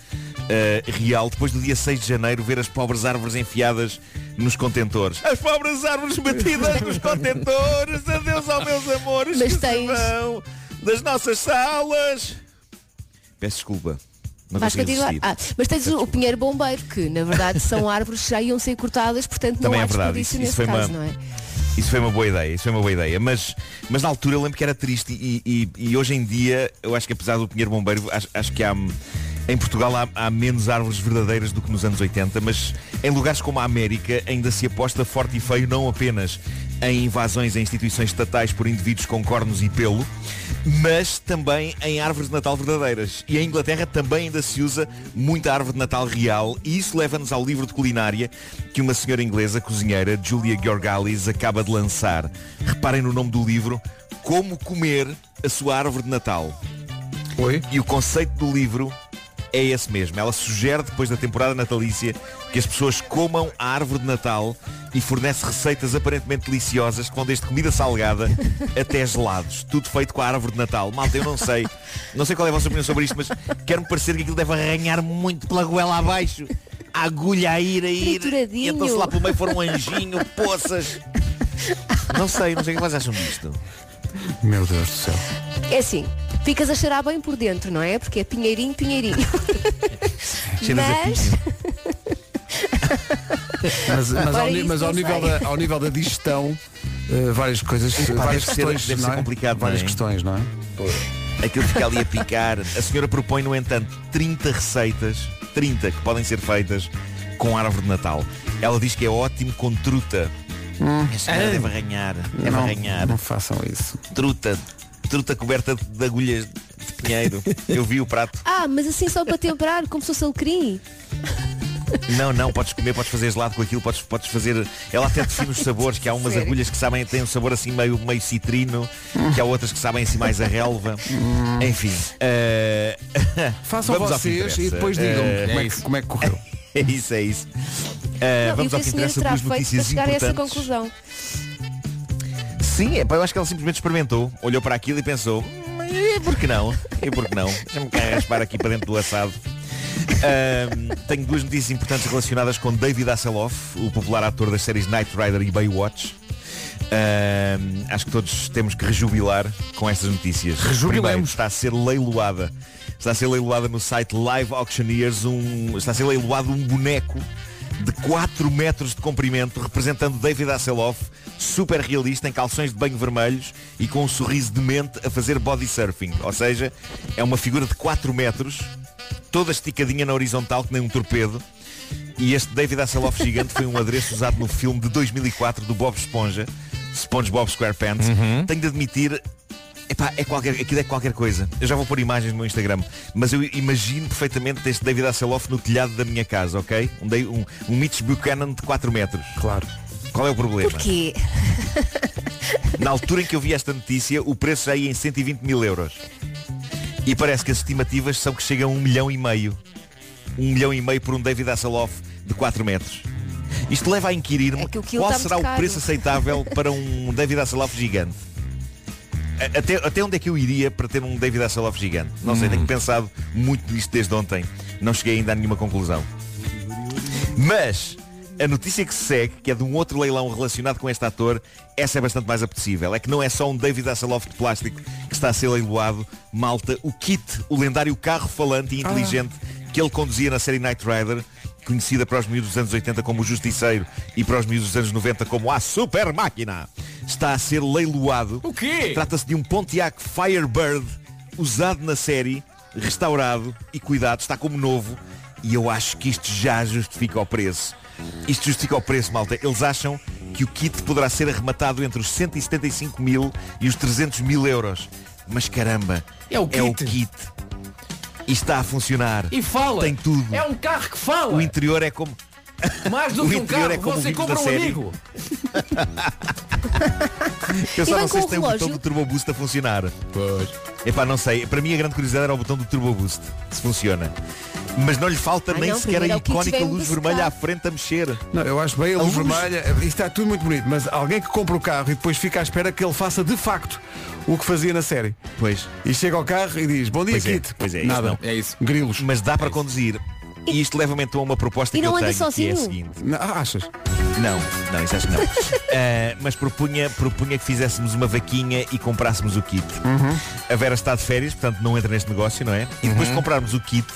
eh, real, depois do dia 6 de janeiro, ver as pobres árvores enfiadas nos contentores. As pobres árvores metidas nos contentores. Adeus aos meus amores Mas que tens- vão das nossas salas. Peço desculpa. Não Vais continuar. Ah, mas tens o, o pinheiro bombeiro, que na verdade são árvores que já iam ser cortadas, portanto não Também há é verdade. Isso, isso nesse foi caso, uma, não é? isso foi uma boa ideia. Isso foi uma boa ideia. Mas, mas na altura eu lembro que era triste e, e- e hoje em dia eu acho que apesar do Pinheiro Bombeiro, acho, acho que há em Portugal há, há menos árvores verdadeiras do que nos anos 80, mas em lugares como a América ainda se aposta forte e feio não apenas em invasões a instituições estatais por indivíduos com cornos e pelo, mas também em árvores de Natal verdadeiras. E em Inglaterra também ainda se usa muita árvore de Natal real e isso leva-nos ao livro de culinária que uma senhora inglesa, cozinheira, Julia Georgalis, acaba de lançar. Reparem no nome do livro, Como Comer a Sua Árvore de Natal. Oi? E o conceito do livro é esse mesmo. Ela sugere, depois da temporada natalícia, que as pessoas comam a árvore de Natal e fornece receitas aparentemente deliciosas que vão desde comida salgada até gelados. Tudo feito com a árvore de Natal. Malta, eu não sei. Não sei qual é a vossa opinião sobre isto, mas quero-me parecer que aquilo deve arranhar muito pela goela abaixo. A agulha a ir, a ir. E então se lá pelo meio for um anjinho, poças. Não sei, não sei o que vocês acham disto. Meu Deus do céu. É assim, ficas a cheirar bem por dentro, não é? Porque é pinheirinho, pinheirinho. Cheiras a Mas pinho. Mas, mas ao, mas ao nível, da, ao nível da digestão, eh, várias coisas, Epá, várias deve ser- questões, ser não é? complicado, várias não é? questões, não é? Aquilo fica ali a picar. A senhora propõe, no entanto, 30 receitas, 30 que podem ser feitas com árvore de Natal. Ela diz que é ótimo com truta. A senhora deve arranhar. Deve Não, arranhar. não façam isso. Truta. Truta coberta de agulhas de pinheiro. Eu vi o prato. Ah, mas assim só para temperar, como se fosse alecrim. Não, não, podes comer, podes fazer gelado com aquilo, podes, podes fazer. Ela até define os sabores, que há umas Sério? agulhas que sabem, têm um sabor assim meio, meio citrino, que há outras que sabem assim mais a relva. Enfim. eh, Façam vamos vocês e depois digam Eh, como, é que, como é que correu. É isso, é isso. Eh, Não, e o vamos ao a que interessa duas notícias chegar a essa importantes. conclusão? Sim, é, eu acho que ela simplesmente experimentou, olhou para aquilo e pensou, "Hum, e por que não? E por que não? Deixa-me cá raspar aqui para dentro do assado. Tenho duas notícias importantes relacionadas com David Hasselhoff, o popular ator das séries Knight Rider e Baywatch. Acho que todos temos que rejubilar com estas notícias. Rejubilemos. Primeiro, está a ser leiloada. Está a ser leiloada no site Live Auctioneers um, está a ser leiloado um boneco de 4 metros de comprimento representando David Hasselhoff, super realista em calções de banho vermelhos e com um sorriso demente a fazer body surfing. Ou seja, é uma figura de 4 metros, toda esticadinha na horizontal que nem um torpedo. E este David Hasselhoff gigante foi um adereço usado no filme de 2004 do Bob Esponja, SpongeBob SquarePants. Tenho de admitir, epá, é qualquer, aquilo é qualquer coisa. Eu já vou pôr imagens no meu Instagram, mas eu imagino perfeitamente este David Hasselhoff no telhado da minha casa, ok? Um, um, um Mitch Buchanan de 4 metros. Claro. Qual é o problema? Porquê? Na altura em que eu vi esta notícia, o preço já ia em 120 mil euros. E parece que as estimativas são que chegam a um milhão e meio. Um milhão e meio por um David Hasselhoff de 4 metros. Isto leva a inquirir-me É qual muito será o caro. preço aceitável para um David Hasselhoff gigante. Até, até onde é que eu iria para ter um David Hasselhoff gigante? Não sei, tenho pensado muito nisto desde ontem. Não cheguei ainda a nenhuma conclusão. Mas a notícia que se segue, que é de um outro leilão relacionado com este ator, essa é bastante mais apetecível. É que não é só um David Hasselhoff de plástico que está a ser leiloado, malta, o Kit, o lendário carro falante e inteligente que ele conduzia na série Knight Rider, conhecida para os miúdos dos anos 80 como o Justiceiro e para os miúdos dos anos 90 como a Super Máquina, está a ser leiloado. O quê? Trata-se de um Pontiac Firebird usado na série, restaurado e cuidado, está como novo e eu acho que isto já justifica o preço. Isto justifica o preço, malta. Eles acham que o kit poderá ser arrematado entre os 175 mil e os 300 mil euros. Mas caramba, É o é o kit. E está a funcionar. E fala. Tem tudo. É um carro que fala. O interior é como. Mais do o que um interior carro, é como você compra um série. amigo. Eu só não sei se tem o botão do Turbo Boost a funcionar. Pois. Epá, não sei. Para mim a grande curiosidade era o botão do Turbo Boost, se funciona. Mas não lhe falta Ah, nem não, sequer a é icónica luz vermelha à frente a mexer. Não, eu acho bem a A luz luz. vermelha, isto está tudo muito bonito, mas alguém que compra o carro e depois fica à espera que ele faça de facto o que fazia na série. Pois. E chega ao carro e diz, bom dia Pois é, Kit. pois é, isso Nada. não. É isso. Grilos. Mas dá para conduzir. E isto leva-me então a uma proposta E que não eu anda tenho, que é a sozinho? seguinte. Não, ah, achas? Não, não, isso acho que não. Ah, mas propunha, propunha que fizéssemos uma vaquinha e comprássemos o kit. Uhum. A Vera está de férias, portanto não entra neste negócio, não é? E depois de comprarmos o kit,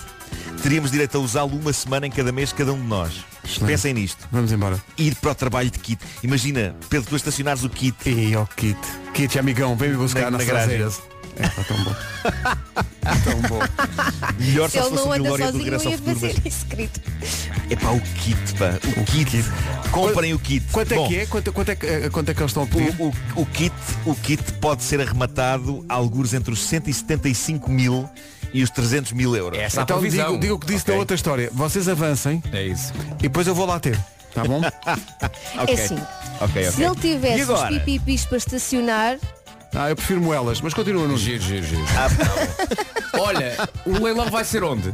teríamos direito a usá-lo uma semana em cada mês, cada um de nós. Pensem nisto. Vamos embora. Ir para o trabalho de kit. Imagina, Pedro, tu estacionares o kit. E ó Kit. Kit, amigão, vem-me buscar Na- na, na. É, pá, tão bom. tão bom. Melhor Se só se ele fosse não anda Glória do sozinho, Regresso eu ao ia Futuro. fazer isso, querido. Epá, o kit, pá. O, kit. Comprem o kit. Quanto é Bom, que é? Quanto, quanto é, que- eh, quanto é que eles estão a pedir? O, o, o kit, o kit pode ser arrematado a alguns entre os 175 mil e os 300 mil euros. Essa é a Então previsão. digo, digo o que disse Ok. da outra história. Vocês avancem É isso. e depois eu vou lá ter. Tá bom? É assim, Ok, se ok. ele tivesse os agora? pipipis para estacionar, Ah, eu prefiro moelas, mas continua no Giro, giro, giro. Ah, Olha, o leilão vai ser onde?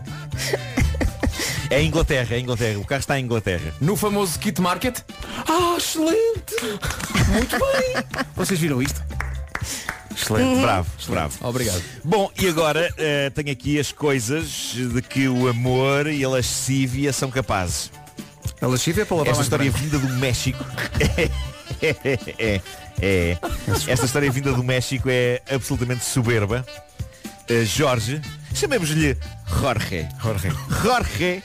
É a Inglaterra, é a Inglaterra. O carro está em Inglaterra. No famoso Kit Market? Ah, excelente! Muito bem! Vocês viram isto? Excelente. Bravo, bravo. Obrigado. Bom, e agora eh, tenho aqui as coisas de que o amor e a lascívia são capazes. A lascívia é para lavar Esta mais história branco. vinda do México é, é, é. Esta história vinda do México é absolutamente soberba. Uh, Jorge, chamemos-lhe Jorge. Jorge. Jorge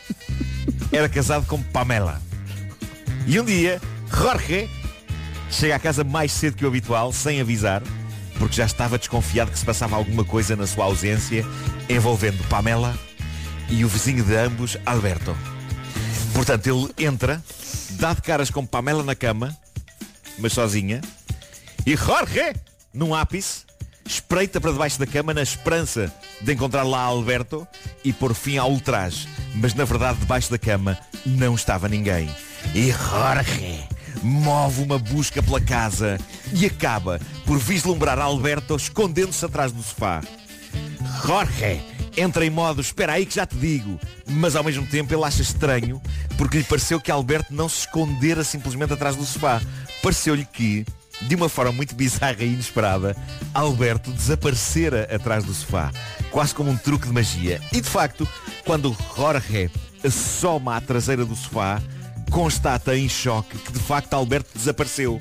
era casado com Pamela. E um dia, Jorge chega à casa mais cedo que o habitual, sem avisar, porque já estava desconfiado que se passava alguma coisa na sua ausência, envolvendo Pamela e o vizinho de ambos, Alberto. Portanto, ele entra, dá de caras com Pamela na cama mas sozinha. E Jorge, num ápice, espreita para debaixo da cama na esperança de encontrar lá Alberto e pôr fim ao ultraje. Mas na verdade debaixo da cama não estava ninguém. E Jorge move uma busca pela casa e acaba por vislumbrar Alberto escondendo-se atrás do sofá. Jorge entra em modo espera aí que já te digo, mas ao mesmo tempo ele acha estranho porque lhe pareceu que Alberto não se escondera simplesmente atrás do sofá. Pareceu-lhe que, de uma forma muito bizarra e inesperada, Alberto desaparecera atrás do sofá, quase como um truque de magia. E de facto, quando Jorge assoma à traseira do sofá, constata em choque que de facto Alberto desapareceu.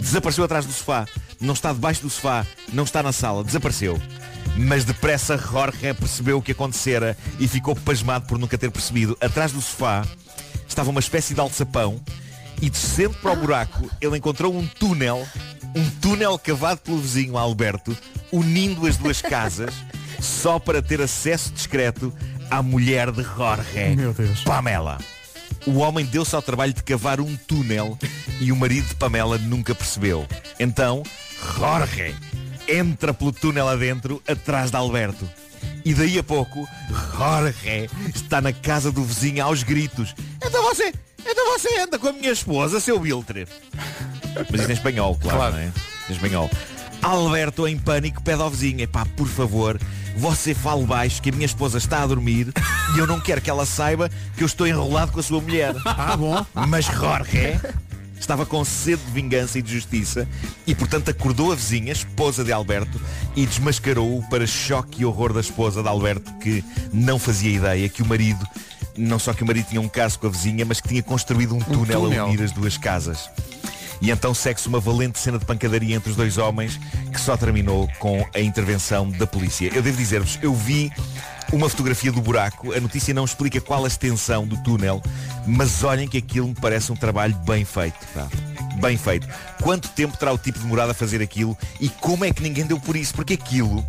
Desapareceu atrás do sofá. Não está debaixo do sofá. Não está na sala. Desapareceu. Mas depressa Jorge percebeu o que acontecera e ficou pasmado por nunca ter percebido. Atrás do sofá estava uma espécie de alçapão e descendo para o buraco ele encontrou um túnel, um túnel cavado pelo vizinho Alberto, unindo as duas casas só para ter acesso discreto à mulher de Jorge. Pamela. O homem deu-se ao trabalho de cavar um túnel e o marido de Pamela nunca percebeu. Então, Jorge entra pelo túnel adentro, atrás de Alberto. E daí a pouco, Jorge está na casa do vizinho aos gritos. Então você, então você anda com a minha esposa, seu Biltre. Mas isto em espanhol, claro, Claro. não é? Em espanhol. Alberto, em pânico, pede ao vizinho, epá, por favor, você fale baixo que a minha esposa está a dormir e eu não quero que ela saiba que eu estou enrolado com a sua mulher. Ah, bom. Mas Jorge estava com sede de vingança e de justiça e, portanto, acordou a vizinha, esposa de Alberto, e desmascarou-o para choque e horror da esposa de Alberto, que não fazia ideia que o marido, não só que o marido tinha um caso com a vizinha, mas que tinha construído um túnel, túnel. a unir as duas casas. E então segue-se uma valente cena de pancadaria entre os dois homens que só terminou com a intervenção da polícia. Eu devo dizer-vos, eu vi uma fotografia do buraco, a notícia não explica qual a extensão do túnel, mas olhem que aquilo me parece um trabalho bem feito. pá. Bem feito. Quanto tempo terá o tipo demorado a fazer aquilo e como é que ninguém deu por isso? Porque aquilo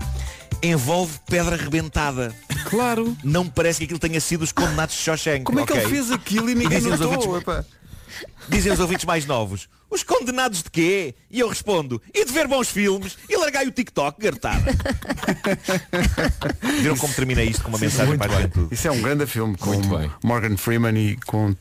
envolve pedra rebentada. Claro. Não parece que aquilo tenha sido os condenados de Shawshank. Como é que ok? ele fez aquilo e ninguém notou? Dizem os ouvintes mais novos, os condenados de quê? E eu respondo, e de ver bons filmes e largai o TikTok, gartada. Viram como terminei isto com uma mensagem para a juventude? Isso é um grande filme com Muito bem. Morgan Freeman e com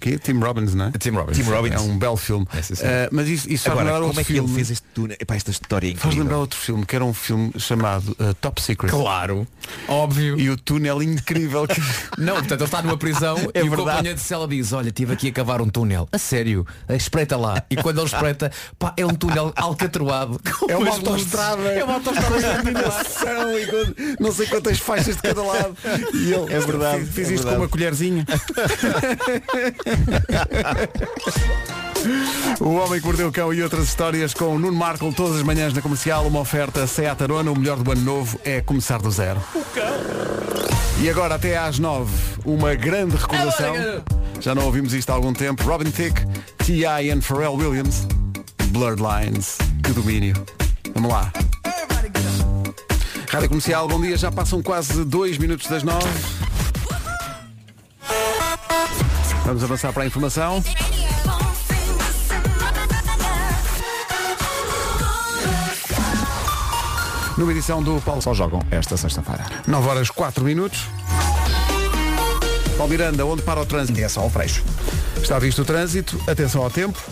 quê? Tim Robbins, não é? Tim Robbins. Tim Robbins. É um belo filme. sim, sim. Eh, mas isso, isso faz Agora, como outro é que ele filme. fez este túnel? Epá, esta história é Faz incrível. lembrar outro filme, que era um filme chamado eh, Top Secret. Claro. Óbvio. E o túnel incrível que. Não, portanto, ele está numa prisão É e o verdade. companheiro de cela diz, olha, estive aqui a cavar um túnel. A sério, espreita lá. E quando ele espreita, pá, é um túnel alcatroado. É uma autoestrada. É uma autoestrada de iluminação e com não sei quantas faixas de cada lado. E ele, É verdade, Fiz, fiz é isto verdade. com uma colherzinha. o Homem que Mordeu o Cão e outras histórias com o Nuno Marco todas as manhãs na comercial. Uma oferta Seat Arona. O melhor do ano novo é começar do zero. E agora até às nove, uma grande recordação. Já não ouvimos isto há algum tempo. Robin Thicke, T.I. and Pharrell Williams. Blurred Lines. Que domínio. Vamos lá. Rádio Comercial, bom dia. Já passam quase dois minutos das nove. Vamos avançar para a informação. Numa edição do Paulo Só jogam esta sexta-feira. 9 horas 4 minutos. Paulo Miranda, onde para o trânsito? Direção ao Freixo. Está visto o trânsito, atenção ao tempo.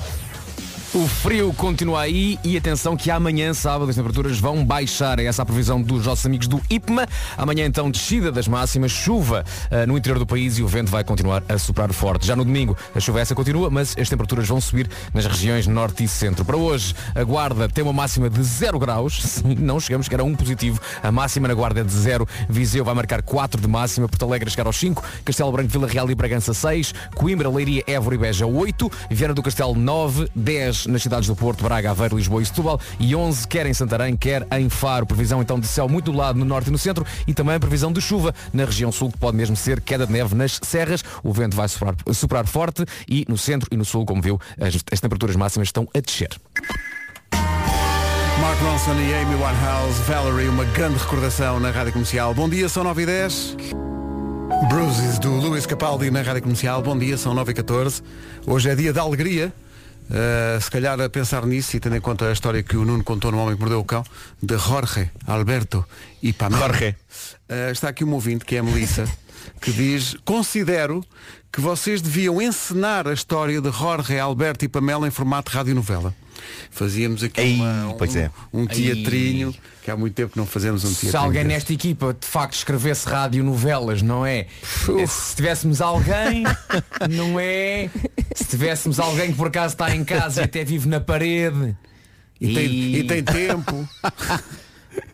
O frio continua aí e atenção que amanhã, sábado, as temperaturas vão baixar. É essa a previsão dos nossos amigos do IPMA. Amanhã, então, descida das máximas, chuva ah, no interior do país e o vento vai continuar a soprar forte. Já no domingo, a chuva essa continua, mas as temperaturas vão subir nas regiões norte e centro. Para hoje, a Guarda tem uma máxima de 0 graus. Sim, não chegamos, que era um positivo. A máxima na Guarda é de 0. Viseu vai marcar 4 de máxima. Porto Alegre chegar aos 5. Castelo Branco, Vila Real e Bragança 6. Coimbra, Leiria, Évora e Beja 8. Viana do Castelo 9. 10 nas cidades do Porto, Braga, Aveiro, Lisboa e Setúbal. E 11 quer em Santarém, quer em Faro. Previsão então de céu muito nublado no norte e no centro. E também previsão de chuva na região sul, que pode mesmo ser queda de neve nas serras. O vento vai soprar forte. E no centro e no sul, como viu, as, as temperaturas máximas estão a descer. Mark Ronson e Amy Winehouse, Valerie, uma grande recordação na Rádio Comercial. Bom dia, são 9 e 10. Bruises do Luís Capaldi na Rádio Comercial. Bom dia, são 9 e 14. Hoje é dia da alegria. Uh, se calhar a pensar nisso e tendo em conta a história que o Nuno contou no Homem que Mordeu o Cão, de Jorge, Alberto e Pamela. Jorge. Uh, está aqui um ouvinte, que é a Melissa, que diz, considero que vocês deviam encenar a história de Jorge, Alberto e Pamela em formato de radionovela. Fazíamos aqui Ei, uma- um, pois é. um teatrinho, que há muito tempo que não fazemos um teatrinho. Se alguém desse. nesta equipa de facto escrevesse radionovelas, não é? Se tivéssemos alguém, não é? Se tivéssemos alguém que por acaso está em casa e até vive na parede. E tem, e tem tempo.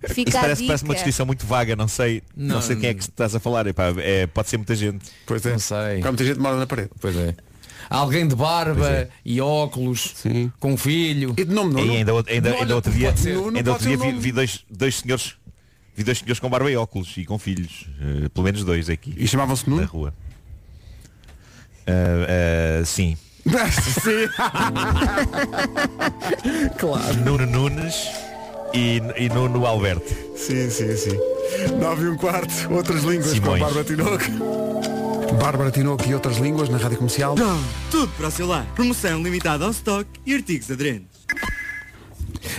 Fica Isso parece, parece uma descrição muito vaga, não sei, não, Não. sei quem é que estás a falar. Epá, é, pode ser muita gente. Pois é. Não sei. Há muita gente mora na parede. Pois é. Alguém de barba e óculos, Sim. com um filho. E de nome E Nuno? ainda, ainda, Olha, ainda outro dia, ainda outro dia vi, vi dois, dois senhores vi dois senhores com barba e óculos e com filhos. Eh, pelo menos dois aqui E chamavam-se na Nuno? rua. Ah, ah, sim. Sim. claro. Nuno Nunes e, e Nuno Alberto. Sim, sim, sim. 9 e um quarto, outras línguas com a Simões. Bárbara Tinoco. Bárbara Tinoco e outras línguas na Rádio Comercial. Tudo para o seu lar. Promoção limitada ao stock e artigos aderentes.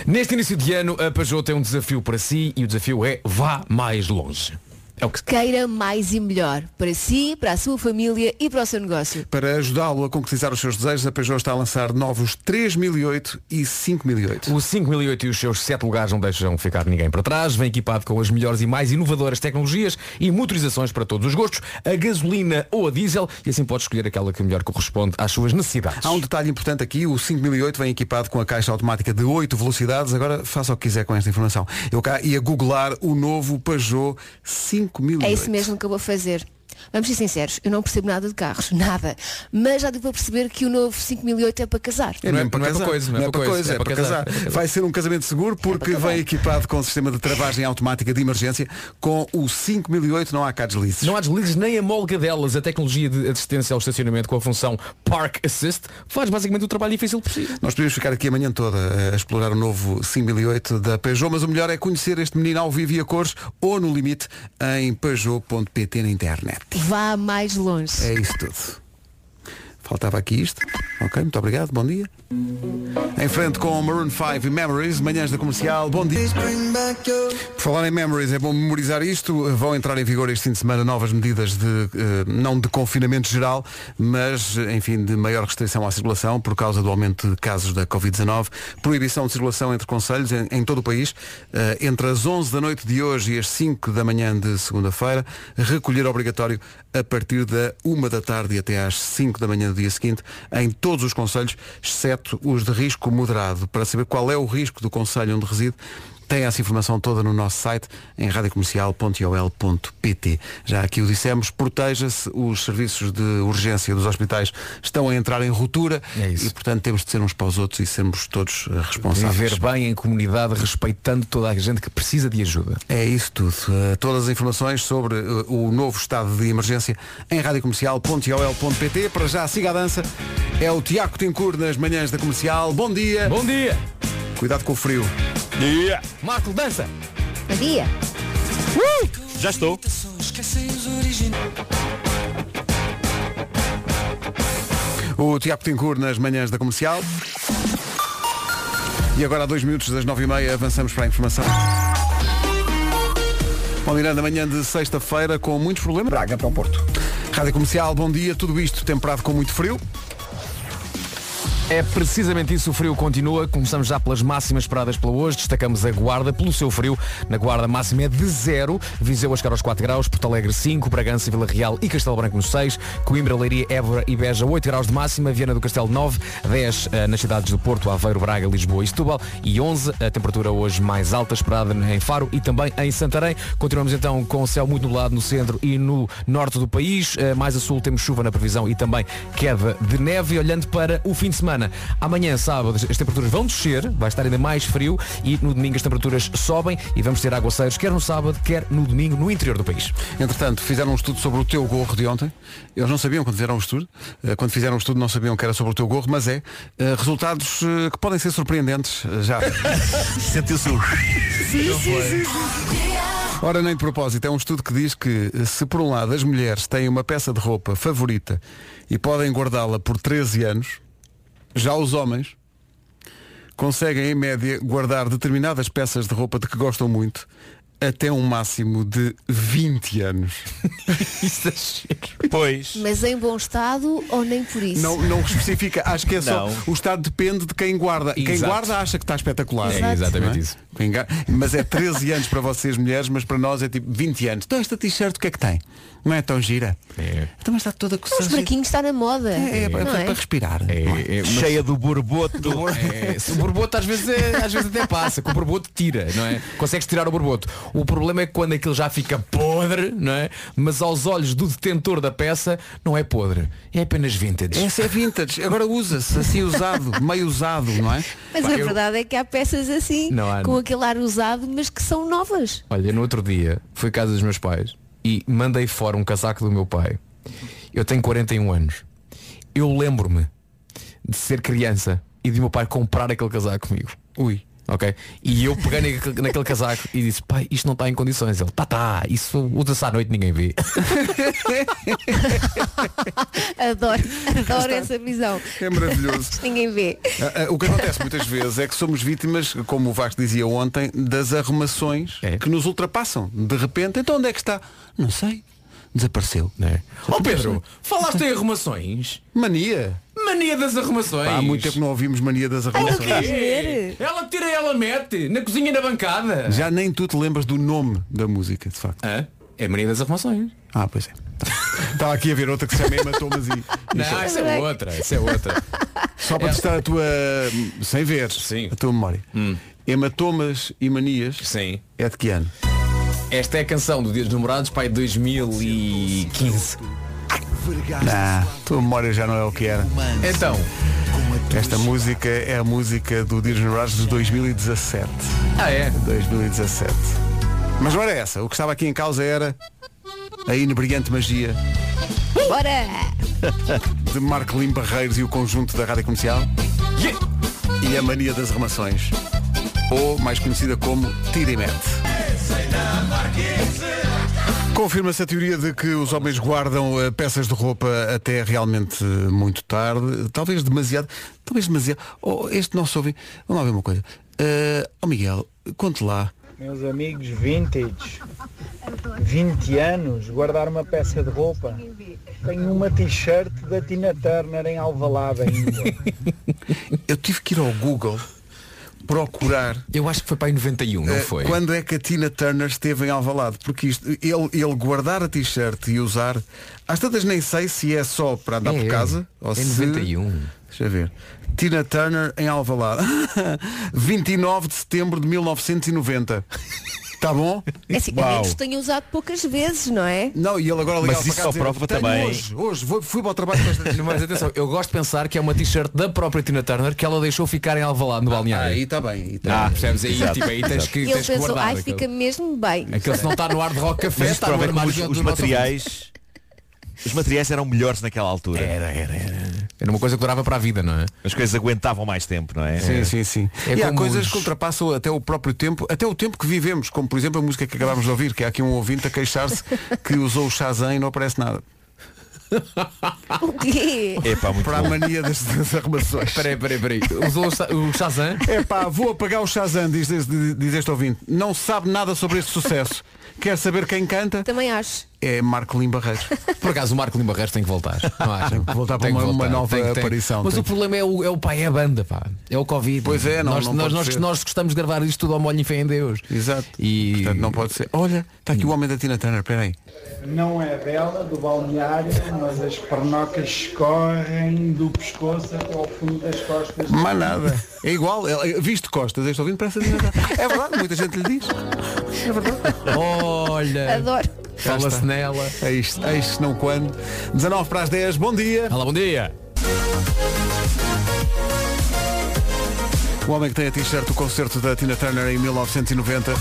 Neste início de ano, a Peugeot tem um desafio para si e o desafio é vá mais longe. É o que se Queira mais e melhor. Para si, para a sua família e para o seu negócio. Para ajudá-lo a concretizar os seus desejos, a Peugeot está a lançar novos 3008 e 5008. O 5008 e os seus 7 lugares não deixam ficar ninguém para trás. Vem equipado com as melhores e mais inovadoras tecnologias e motorizações para todos os gostos, a gasolina ou a diesel, e assim pode escolher aquela que melhor corresponde às suas necessidades. Há um detalhe importante aqui, o 5008 vem equipado com a caixa automática de 8 velocidades. Agora faça o que quiser com esta informação. Eu cá ia googlar o novo Peugeot 5008. É isso mesmo que eu vou fazer. Vamos ser sinceros, eu não percebo nada de carros, nada. Mas já deu para perceber que o novo 5008 é para casar. É, Não é- mesmo para não é para casar. coisa, não é para coisa, é para casar. é para casar. Vai ser um casamento seguro porque vem equipado com sistema de travagem automática de emergência. Com o 5008 não há cá deslizes. Não há deslizes nem a molga delas. A tecnologia de assistência ao estacionamento com a função Park Assist faz basicamente o trabalho difícil possível. Nós podemos ficar aqui a manhã toda a explorar o novo 5008 da Peugeot, mas o melhor é conhecer este menino ao vivo e a cores ou no limite em peugeot.pt na internet. Vá mais longe. É isso tudo. Faltava aqui isto. Ok, muito obrigado, bom dia. Em frente com Maroon 5 e Memories, manhãs da comercial, bom dia. Por falar em Memories, é bom memorizar isto. Vão entrar em vigor este fim de semana novas medidas de, eh, não de confinamento geral, mas, enfim, de maior restrição à circulação por causa do aumento de casos da Covid-19. Proibição de circulação entre conselhos em, em todo o país, eh, entre as 11 da noite de hoje e as 5 da manhã de segunda-feira. Recolher obrigatório a partir da 1 da tarde até às 5 da manhã do dia seguinte, em todos os conselhos, exceto os de risco moderado. Para saber qual é o risco do conselho onde reside, tem essa informação toda no nosso site em radiocomercial.ol.pt. Já aqui o dissemos, proteja-se, os serviços de urgência dos hospitais estão a entrar em ruptura É e portanto temos de ser uns para os outros e sermos todos eh, responsáveis. Viver bem em comunidade, respeitando toda a gente que precisa de ajuda. É isso tudo. Uh, todas as informações sobre uh, o novo estado de emergência em radiocomercial.ol.pt. Para já, siga a dança. É o Tiago Tencourt nas manhãs da comercial. Bom dia. Bom dia! Cuidado com o frio. Marco, dança! Bom dia. Já estou. O Tiago Tencourt nas manhãs da comercial. E agora, a dois minutos das nove e meia, avançamos para a informação. Bom, Miranda, manhã de sexta-feira com muitos problemas. Braga para o Porto. Rádio Comercial, bom dia. Tudo isto temperado com muito frio. É precisamente isso, o frio continua. Começamos já pelas máximas esperadas para hoje. Destacamos a Guarda pelo seu frio. Na Guarda máxima é de 0. Viseu a chegar aos 4 graus. Porto Alegre 5. Bragança, Vila Real e Castelo Branco nos 6. Coimbra, Leiria, Évora e Beja 8 graus de máxima. Viana do Castelo 9. 10 eh, nas cidades do Porto, Aveiro, Braga, Lisboa e Setúbal. E 11 a temperatura hoje mais alta esperada em Faro e também em Santarém. Continuamos então com o céu muito nublado no centro e no norte do país. Eh, Mais a sul temos chuva na previsão e também queda de neve. Olhando para o fim de semana, amanhã, sábado, as temperaturas vão descer, vai estar ainda mais frio e no domingo as temperaturas sobem e vamos ter aguaceiros, quer no sábado, quer no domingo, no interior do país. Entretanto, fizeram um estudo sobre o teu gorro de ontem. Eles não sabiam quando fizeram o estudo. Eh, Quando fizeram o estudo não sabiam que era sobre o teu gorro, mas é. eh, Resultados eh, que podem ser surpreendentes já. Sentiu-se o... Ora, nem de propósito, é um estudo que diz que se por um lado as mulheres têm uma peça de roupa favorita e podem guardá-la por 13 anos, Já os homens conseguem, em média, guardar determinadas peças de roupa de que gostam muito até um máximo de 20 anos. Isso é Pois. Mas em bom estado ou nem por isso? Não, não especifica, acho que é só. Não. O estado depende de quem guarda. Quem Exato. guarda acha que está espetacular. É exatamente é? isso. Quem Mas é 13 anos para vocês mulheres, mas para nós é tipo 20 anos. Então esta t-shirt o que é que tem? Não é tão gira? É. Então mas está toda Os coçada. buraquinhos está na moda. É, é, para, não para- é? para respirar. É, é, mas- Cheia do borboto. É, o borboto às vezes, é- às vezes até passa, que o borboto tira, não é? Consegues tirar o borboto. O problema é que quando aquilo já fica podre, não é? Mas aos olhos do detentor da peça não é podre, é apenas vintage. Essa é vintage. Agora usa-se assim usado, meio usado, não é? Mas Pá, a eu- verdade é que há peças assim, Não há, com não. aquele ar usado, mas que são novas. Olha, no outro dia fui à casa dos meus pais e mandei fora um casaco do meu pai. Eu tenho 41 anos. Eu lembro-me de ser criança e de meu pai comprar aquele casaco comigo. Ui. Ok? E eu peguei naquele, naquele casaco e disse, pai, isto não está em condições. Ele, tá, tá, isso usa-se à noite ninguém vê. Adoro, adoro essa visão. É maravilhoso. Ninguém vê. Ah, ah, O que acontece muitas vezes é que somos vítimas, como o Vasco dizia ontem, das arrumações É. que nos ultrapassam. De repente, então onde é que está? Não sei. Desapareceu. É. Ó Pedro, falaste em arrumações? Mania. Mania das arrumações. Pá, há muito tempo que não ouvimos mania das arrumações. Ela tira e ela mete, na cozinha e na bancada. Já nem tu te lembras do nome da música, de facto. Hã? É mania das arrumações. Ah, pois é. Estava aqui a ver outra que se chama Hematomas e. Não, essa é outra, essa é outra. Só para testar a tua. sem ver Sim. a tua memória. Hematomas e manias Sim. é de que ano? Esta é a canção do Dia dos Namorados, pai, 2015. Ah, a tua memória já não é o que era. Então, Esta música é a música do dos Namorados de 2017. ah é? 2017. Mas não era essa. O que estava aqui em causa era a inebriante magia Bora! de Marco Lim Barreiros e o conjunto da Rádio Comercial e a mania das arrumações. Ou mais conhecida como tira e mete. Confirma-se a teoria de que os homens guardam eh, peças de roupa até realmente eh, muito tarde, talvez demasiado, talvez demasiado. Oh, este nosso ouvinte, vamos lá ver uma coisa. Eh, oh Miguel, conte lá. Meus amigos vintage, 20 anos, guardar uma peça de roupa. Tenho uma t-shirt da Tina Turner em Alvalade ainda. Eu tive que ir ao Google procurar Eu acho que foi para aí 91, não eh, foi? quando é que a Tina Turner esteve em Alvalade, porque isto, ele, ele guardar a t-shirt e usar, às tantas nem sei se é só para andar É, por casa ou é se 91. Deixa eu ver. Tina Turner em Alvalade. 29 de setembro de 1990. Tá bom? É assim, a menos que tenha usado poucas vezes, não é? Não, e ele agora ligava Mas para isso cá só dizer, prova "Tenho também." Hoje, hoje vou- fui para o trabalho com esta Não, Mas atenção, eu gosto de pensar que é uma t-shirt da própria Tina Turner que ela deixou ficar em Alvalade no balneário. Aí está bem. aí tá Ah, percebes? Aí, Exato, tipo, aí tens que, Ele tens que pensou, guardar. ai, aquele. fica mesmo bem. Aquele se não está no Hard Rock Café, está no armário os, materiais. Os materiais eram melhores naquela altura. Era, era, era. Era uma coisa que durava para a vida, não é? As coisas aguentavam mais tempo, não é? Sim, sim, sim. É e há coisas os- que ultrapassam até o próprio tempo, até o tempo que vivemos, como por exemplo a música que acabámos de ouvir, que há aqui um ouvinte a queixar-se que usou o Shazam e não aparece nada. O quê? Epá, muito Para a bom. mania das, das arrumações. Peraí, peraí, peraí. Usou o Sha- o Shazam? É pá, vou apagar o Shazam, diz, diz, diz este ouvinte. Não sabe nada sobre este sucesso. Quer saber quem canta? Também acho. É Marco Lim Barreiros. Por acaso o Marco Lima Barreiros tem que voltar. Não acha? Que voltar para uma- uma voltar. nova Tem aparição, Mas tem o problema é o, é o pai, é a banda, pá. É o Covid. Pois é, não- nós, não nós, pode nós, ser. nós gostamos de gravar isto tudo ao molho e fé em Deus. Exato. E Portanto, não pode ser. Olha, está aqui o homem da Tina Turner, espera aí. Não é dela, do balneário, mas as pernocas escorrem do pescoço até ao fundo das costas. Mais nada. É igual. É- Visto de costas, este ouvinte parece a Tina Turner. É verdade, muita gente lhe diz. É verdade. Olha, Adoro. fala-se nela. É isto, é isto, não quando. 19 para as 10, bom dia. Olá, bom dia. O homem que tem a t-shirt do concerto da Tina Turner em 1990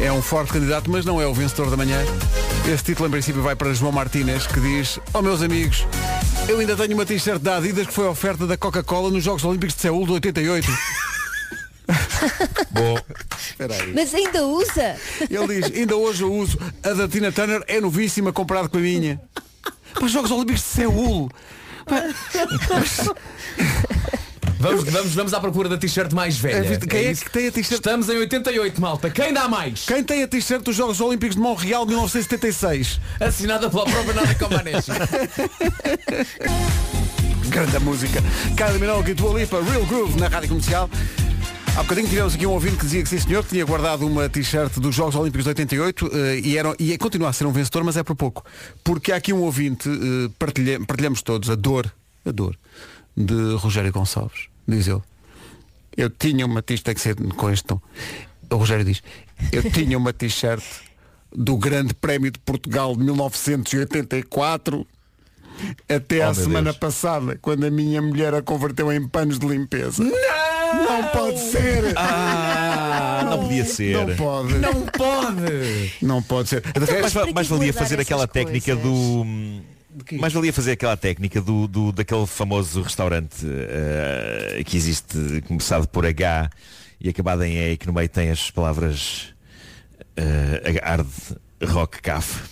é um forte candidato, mas não é o vencedor da manhã. Esse título em princípio vai para João Martínez, que diz, ó meus amigos, eu ainda tenho uma t-shirt da Adidas que foi oferta da Coca-Cola nos Jogos Olímpicos de Seul de 88. Bom. Mas ainda usa? Ele diz, ainda hoje eu uso, a da Tina Turner é novíssima comparado com a minha. Para os Jogos Olímpicos de Seul. Mas- Vamos, vamos, vamos à procura da t-shirt mais velha. É, quem é isso? que tem a t-shirt? Estamos em 88, malta. Quem dá mais? Quem tem a t-shirt dos Jogos Olímpicos de Montreal 1976? Assinada pela própria Nada Comaneci. Grande música. Cada Minogue e Dua Lipa, Real Groove na Rádio Comercial. Há bocadinho tivemos aqui um ouvinte que dizia que sim senhor, que tinha guardado uma t-shirt dos Jogos Olímpicos de 88 eh, e, era, e continua a ser um vencedor, mas é por pouco. Porque há aqui um ouvinte, partilha- partilhamos todos a dor, a dor de Rogério Gonçalves. Diz ele. Eu tinha uma t-shirt, tem que ser com este tom. O Rogério diz, eu tinha uma t-shirt do Grande Prémio de Portugal de 1984 até Oh, à semana Deus. passada, quando a minha mulher a converteu em panos de limpeza. Não! Não pode ser! Ah, não podia ser. Não pode. Não pode! Não pode ser. Para va- que mais valia fazer aquela técnica do. Mais valia fazer aquela técnica do, do- daquele famoso restaurante eh, que existe, começado por H e acabado em E, que no meio tem as palavras eh, hard rock caf.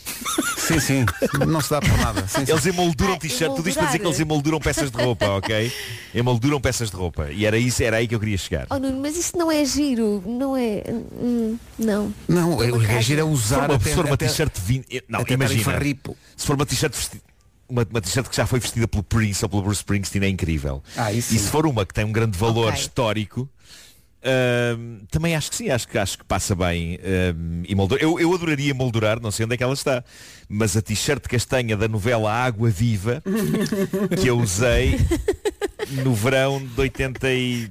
Sim, sim. Não se dá por nada. Sim, sim. Eles emolduram Ah, t-shirt, tudo isto para dizer que eles emolduram peças de roupa, ok? Emolduram peças de roupa. E era isso, era aí que eu queria chegar. Oh Nuno, mas isso não é giro, não é. hum, não. Não, o reagir é Se for usar uma, até, se for uma t-shirt vin- eh, Não, imagina. farripo. Se for uma t-shirt vesti- uma, uma t-shirt que já foi vestida pelo Prince ou pelo Bruce Springsteen é incrível. Ah, isso e se for uma que tem um grande valor Ok. histórico, também acho que sim, acho que, acho que passa bem ahm, emoldura. Eu, eu adoraria moldurar, não sei onde é que ela está, mas a t-shirt castanha da novela Água Viva que eu usei no verão de 83,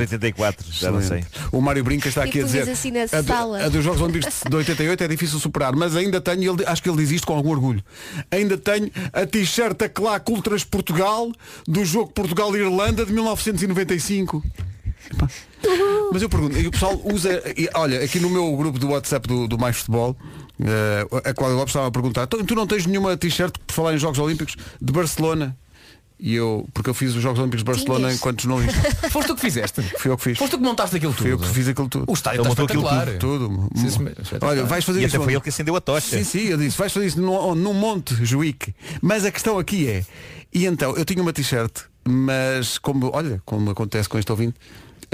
84, já não sei. O Mário Brinca está E aqui a dizer assim na a, do- sala. a dos Jogos Olímpicos de 88 é difícil superar, mas ainda tenho, ele- acho que ele diz isto com algum orgulho, ainda tenho a t-shirt a Claque Ultras Portugal do jogo Portugal-Irlanda de 1995. Epá. Mas eu pergunto, e o pessoal usa, e, olha, aqui no meu grupo do WhatsApp do, do Mais Futebol, eh, a Cláudia Lopes estava a perguntar, "Tu- tu não tens nenhuma t-shirt por falar em Jogos Olímpicos de Barcelona? E eu, porque eu fiz os Jogos Olímpicos de Barcelona Tinhas. enquanto jornalista. Foste tu que fizeste. Fui eu que fiz. Foste tu que montaste aquilo tudo. Fui eu que fiz aquilo tudo. O estádio Ele está montou aquilo espetacular. Tudo. Sim, sim. Olha, vais fazer E isso. até foi onde? ele que acendeu a tocha. Sim, sim, eu disse, vais fazer isso no, no Monte Juíque. Mas a questão aqui é, e então, eu tinha uma t-shirt, mas como, olha, como acontece com este ouvinte,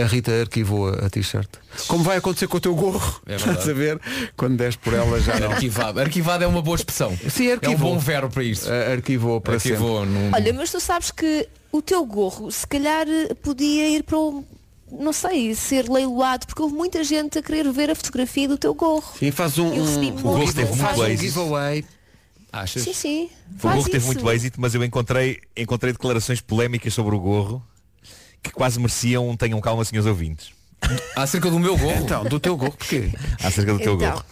a Rita arquivou a, a t-shirt. Como vai acontecer com o teu gorro? É verdade. Estás a ver? Quando des por ela já não. Arquivado. Arquivado é uma boa expressão. Sim, É um arquivou. bom verbo para isto. A- Arquivou para Arquivou num... Olha, mas tu sabes que o teu gorro se calhar podia ir para um. Não sei, ser leiloado, porque houve muita gente a querer ver a fotografia do teu gorro. sempre. Sim, faz um, Eu recebi um, gorro teve muito faz um êxito. giveaway. Achas? Sim, sim. O Faz gorro teve isso. muito êxito, mas eu encontrei, encontrei declarações polémicas sobre o gorro que quase mereciam um tenham calma, senhores ouvintes. Acerca do meu gorro. Então, do teu gorro, porquê? Acerca do teu Então. gorro.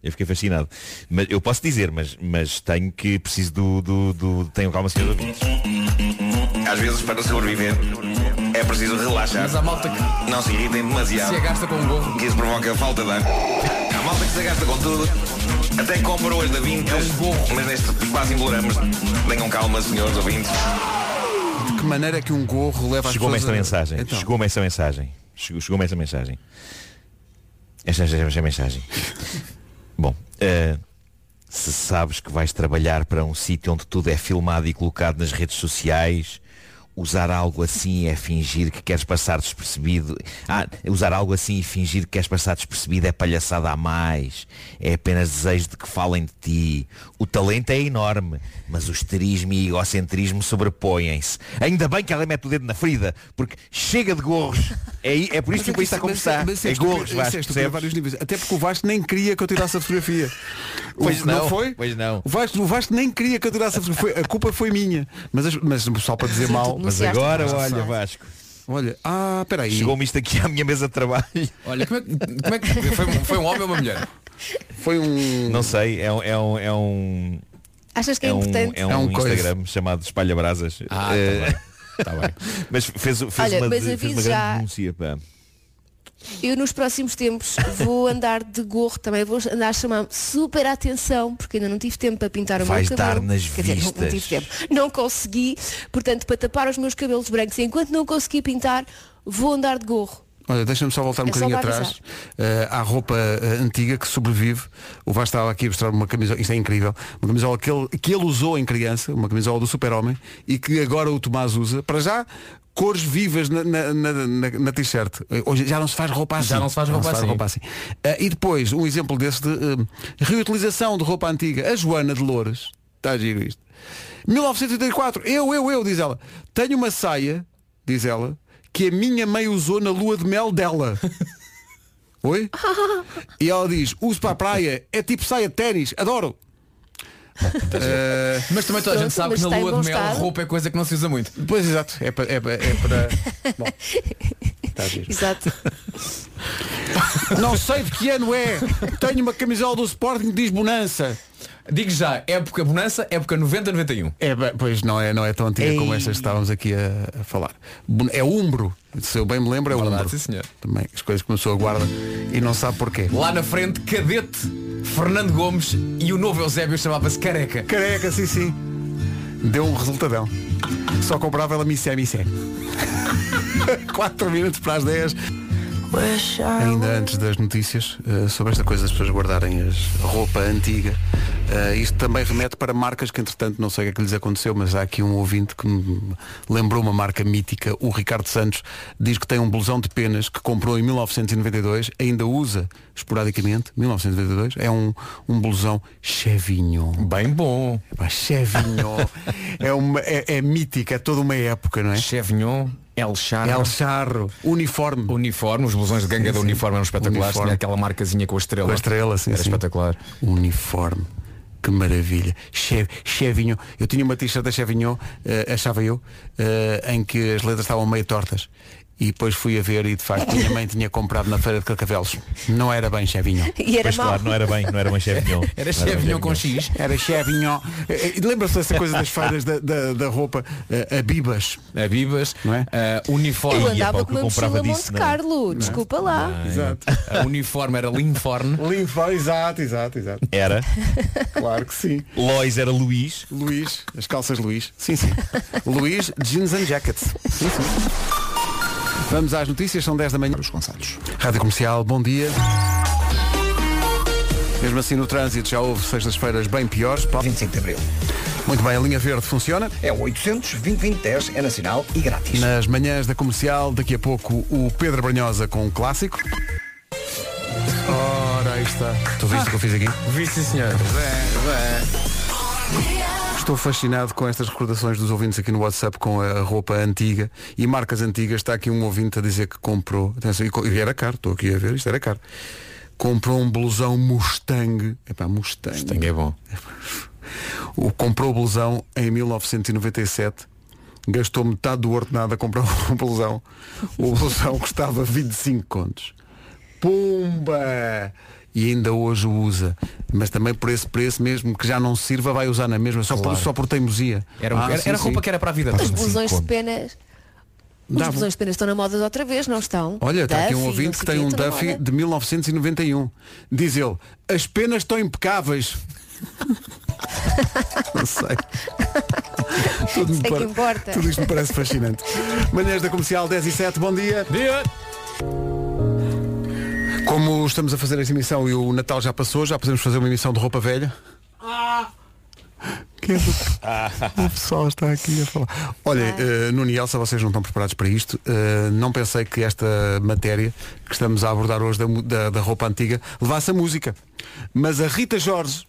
Eu fiquei fascinado. Mas eu posso dizer, mas, mas tenho que preciso do, do, do tenham calma, senhores ouvintes. Às vezes, para sobreviver, é preciso relaxar. Mas há malta que Não se irritem demasiado. se agasta com um gorro. Que isso provoca falta de ar. Há malta que se gasta com tudo. Até compra hoje da Vintas. Mas neste quase imploramos. Tenham calma, senhores ouvintes. Que maneira é que um gorro leva Chegou-me esta a- mensagem. Então. Chegou-me esta mensagem. Chegou- Chegou-me esta mensagem. Esta, esta, esta mensagem. Bom, eh, se sabes que vais trabalhar para um sítio onde tudo é filmado e colocado nas redes sociais, usar algo assim é fingir que queres passar despercebido. Ah, usar algo assim e fingir que queres passar despercebido é palhaçada a mais. É apenas desejo de que falem de ti. O talento é enorme, mas o esterismo e egocentrismo sobrepõem-se. Ainda bem que ela mete o dedo na ferida, porque chega de gorros. É, é por isso que o país está a conversar. Mas É é estúpido- gorros, é Vasco. Até porque o Vasco nem queria que eu tirasse a fotografia. O- Pois não, foi? pois não. O Vasco, o Vasco nem queria que eu tirasse a fotografia. A culpa foi minha. Mas, as- mas só para dizer mal. Mas agora, olha, Vasco. Olha, ah, peraí. Chegou-me isto aqui à minha mesa de trabalho. Olha, como é, que- como é que foi, um- foi um homem ou uma mulher? Foi um. Não sei, é um. É um, é um Achas que é, é um, importante? é um, É um coisa. Instagram chamado Espalha Brasas. Ah, Eh, Tá bem. mas fez, fez Olha, uma, mas fez uma já- grande denúncia. Pá. Eu nos próximos tempos vou andar de gorro também, vou andar a chamar super atenção, porque ainda não tive tempo para pintar o Vais meu cabelo. dar nas Quer dizer, não- não, vistas. tive tempo. Não consegui, portanto, para tapar os meus cabelos brancos, enquanto não consegui pintar, vou andar de gorro. Olha, deixa-me só voltar um É bocadinho atrás eh, à roupa eh, antiga que sobrevive. O Vasco estava aqui a mostrar uma camisola, isto é incrível, uma camisola que ele, que ele usou em criança, uma camisola do super-homem, e que agora o Tomás usa. Para já, cores vivas na, na, na, na- na t-shirt. Eh, Hoje já não se faz roupa assim. Já não se faz roupa assim. Eh, e depois, um exemplo desse de eh, reutilização de roupa antiga. A Joana de Louras, está a giro isto. 1984, eu, eu, eu, diz ela, tenho uma saia, diz ela, que a minha mãe usou na lua de mel dela. Oi? E ela diz, uso para a praia, é tipo saia de ténis, adoro. Eh, Mas também toda a gente sabe que na lua de mel estado. roupa é coisa que não se usa muito. Pois exato, é para. É para, é para... Bom, está a giro. Exato. Não sei de que ano é. Tenho uma camisola do Sporting que diz Bonança. Digo já, época bonança, época 90-91. É, bem, pois não é, não é tão antiga como estas que estávamos aqui a, a falar. É Umbro. Se eu bem me lembro, é Verdade, Umbro. sim, senhor. Também as coisas que começou a guarda e não sabe porquê. Lá na frente, cadete, Fernando Gomes e o novo Eusébio chamava-se Careca. Careca, sim, sim. Deu um resultadão. Só comprava ela missé, missé. 4 minutos para as 10. Ainda antes das notícias, eh, sobre esta coisa das pessoas guardarem as- a roupa antiga, eh, isto também remete para marcas que, entretanto, não sei o que é que lhes aconteceu, mas há aqui um ouvinte que me lembrou uma marca mítica, o Ricardo Santos, diz que tem um blusão de penas que comprou em 1992, ainda usa esporadicamente, 1992, é um, um blusão chevinho. Bem bom. Epá, Chevignon é, uma, é, é mítica, é toda uma época, não é? Chevignon, El Charro. El Charro, uniforme. Uniforme, os blusões de ganga Sim, da uniforme eram espetaculares. Uniforme. Tinha aquela marcazinha com a estrela. Com a estrela, sim, Era sim. espetacular. Uniforme. Que maravilha. Che- Chevignon. Eu tinha uma t-shirt da Chevignon, eh, achava eu, eh, em que as letras estavam meio tortas. E depois fui a ver e de facto minha mãe tinha comprado na feira de Carcavelos. Não era bem Chevignon. E era Pois claro, não era bem, não era bem Chevignon. Era Não Chevignon com X. Era Chevignon. Eh, eh, Lembra-se dessa coisa das feiras da, da, da roupa? eh, a Bibas. A Bibas, Não é? eh, uniforme. Eu andava com que eu uma comprava mochila disso, Monte não é? Carlo, desculpa lá. Exato. A uniforme era Linforne. Limpa, exato, exato, exato. Era. Claro que sim. Lois era Luís. Luís, as calças Luís. Sim, sim. Luís, jeans and jackets. Sim, sim. Vamos às notícias, são 10 da manhã. Os Gonçalves. Rádio Comercial, bom dia. Mesmo assim no trânsito já houve sextas-feiras bem piores. Paulo. 25 de Abril. Muito bem, a linha verde funciona. É o 800 2010 é nacional e grátis. Nas manhãs da comercial, daqui a pouco o Pedro Branhosa com um clássico. Ora, aí está. Tu viste o que eu fiz aqui? Vi sim senhor. Estou fascinado com estas recordações dos ouvintes aqui no WhatsApp com a roupa antiga e marcas antigas. Está aqui um ouvinte a dizer que comprou. Atenção, e era caro, estou aqui a ver, isto era caro. Comprou um blusão Mustang. Epá, Mustang. Mustang é bom. O, comprou o blusão em 1997. Gastou metade do ordenado a comprar um blusão. O blusão custava 25 contos. Pumba! E ainda hoje o usa. Mas também por esse preço mesmo que já não sirva, vai usar na mesma, só, por, Claro. só por teimosia. Era, um- Ah, era, sim, era sim. roupa que era para a vida Os toda. blusões de penas. Os Dava. blusões de penas estão na moda outra vez, não estão? Olha, está aqui um ouvinte que tem um Duffy moda. de 1991. Diz ele, as penas estão impecáveis. não sei. Tudo, é pare- importa. tudo isto me parece fascinante. Manhãs da Comercial 10 e 7, bom dia. Dia. Como estamos a fazer esta emissão e o Natal já passou, já podemos fazer uma emissão de roupa velha? Que é do- O pessoal está aqui a falar. Olha, eh, Nuno e Elsa, vocês não estão preparados para isto. Eh, não pensei que esta matéria que estamos a abordar hoje da, da- da roupa antiga levasse a música. Mas a Rita Jorge,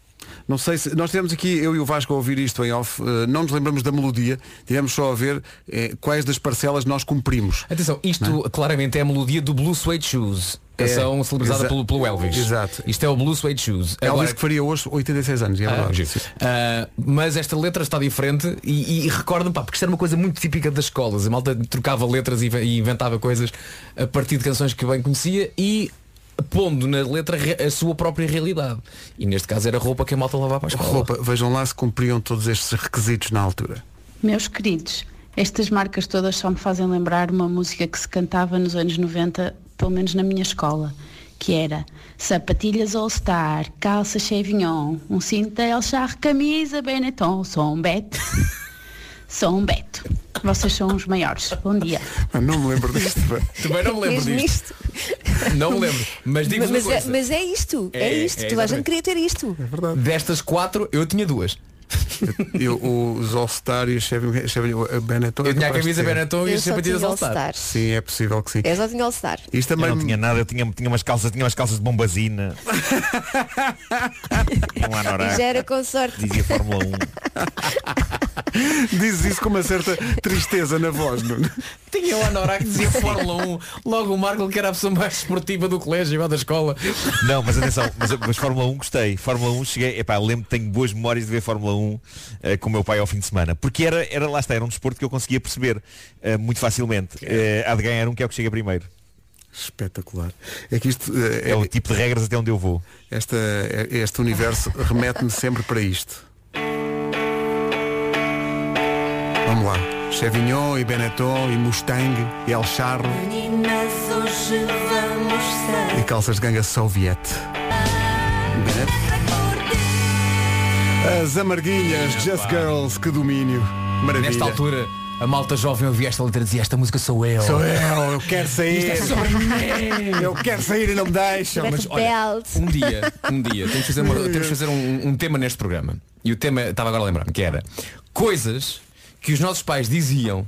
não sei se. Nós tivemos aqui, eu e o Vasco a ouvir isto em off, eh, não nos lembramos da melodia, tivemos só a ver eh, quais das parcelas nós cumprimos. Atenção, isto claramente é a melodia do Blue Suede Shoes. Canção É, celebrizada pelo, pelo Elvis. Exato. Isto é o Blue Suede Shoes. Elvis que faria hoje 86 anos, é Ah, verdade. Ah, mas esta letra está diferente e, e recorda-me, pá, porque isto era uma coisa muito típica das escolas. A malta trocava letras e inventava coisas a partir de canções que bem conhecia e pondo na letra a sua própria realidade. E neste caso era roupa que a malta lavava para a escola. Roupa, vejam lá se cumpriam todos estes requisitos na altura. Meus queridos, estas marcas todas só me fazem lembrar uma música que se cantava nos anos 90, pelo menos na minha escola, que era sapatilhas All Star, calça Chevignon, um cinto El Char, camisa Benetton, som Bet. Sou um Beto. Vocês são os maiores. Bom dia. Ah, Não me lembro disto. Também não me lembro Mesmo disto. Não me lembro. Mas digo mas, uma é, coisa. mas é isto, é, É, isto. é, Toda a gente exatamente. queria ter isto. Destas quatro, eu tinha duas. Eu, os All-Star e os Chevy, Chevy a Benetton. Eu tinha a camisa. Benetton e Eu só sapatilhas tinha All-Star. Sim, é possível que sim. É só tinha All-Star. Isto Eu também não tinha nada, eu tinha, tinha umas calças, tinha umas calças de bombazina. um anorak. já era com sorte. Dizia Fórmula 1. Dizes isso com uma certa tristeza na voz, Nuno. Tinha o Anorak que dizia Fórmula 1. Logo o Marco que era a pessoa mais esportiva do colégio ou da escola. Não, mas atenção, mas, mas Fórmula 1 gostei. Fórmula 1 cheguei, epá, lembro que tenho boas memórias de ver Fórmula 1 eh, com o meu pai ao fim de semana. Porque era, era lá está, era um desporto que eu conseguia perceber eh, muito facilmente. Eh, há de ganhar um que é o que chega primeiro. Espetacular. É que isto eh, É o tipo de regras até onde eu vou. Esta, este universo remete-me sempre para isto. Vamos lá. Chevignon e Benetton e Mustang e El Charro e calças de ganga Soviet. Benet. As amarguinhas Just Girls, que domínio. Maravilha. Nesta altura, a malta jovem ouvia esta letra e dizia esta música sou eu. Sou eu, eu quero sair. Isto é sobre mim. Eu quero sair e não me deixam. Mas olha, um dia, um dia, temos que fazer, uma- temos que fazer um, um tema neste programa. E o tema, estava agora a lembrar-me, que era coisas que os nossos pais diziam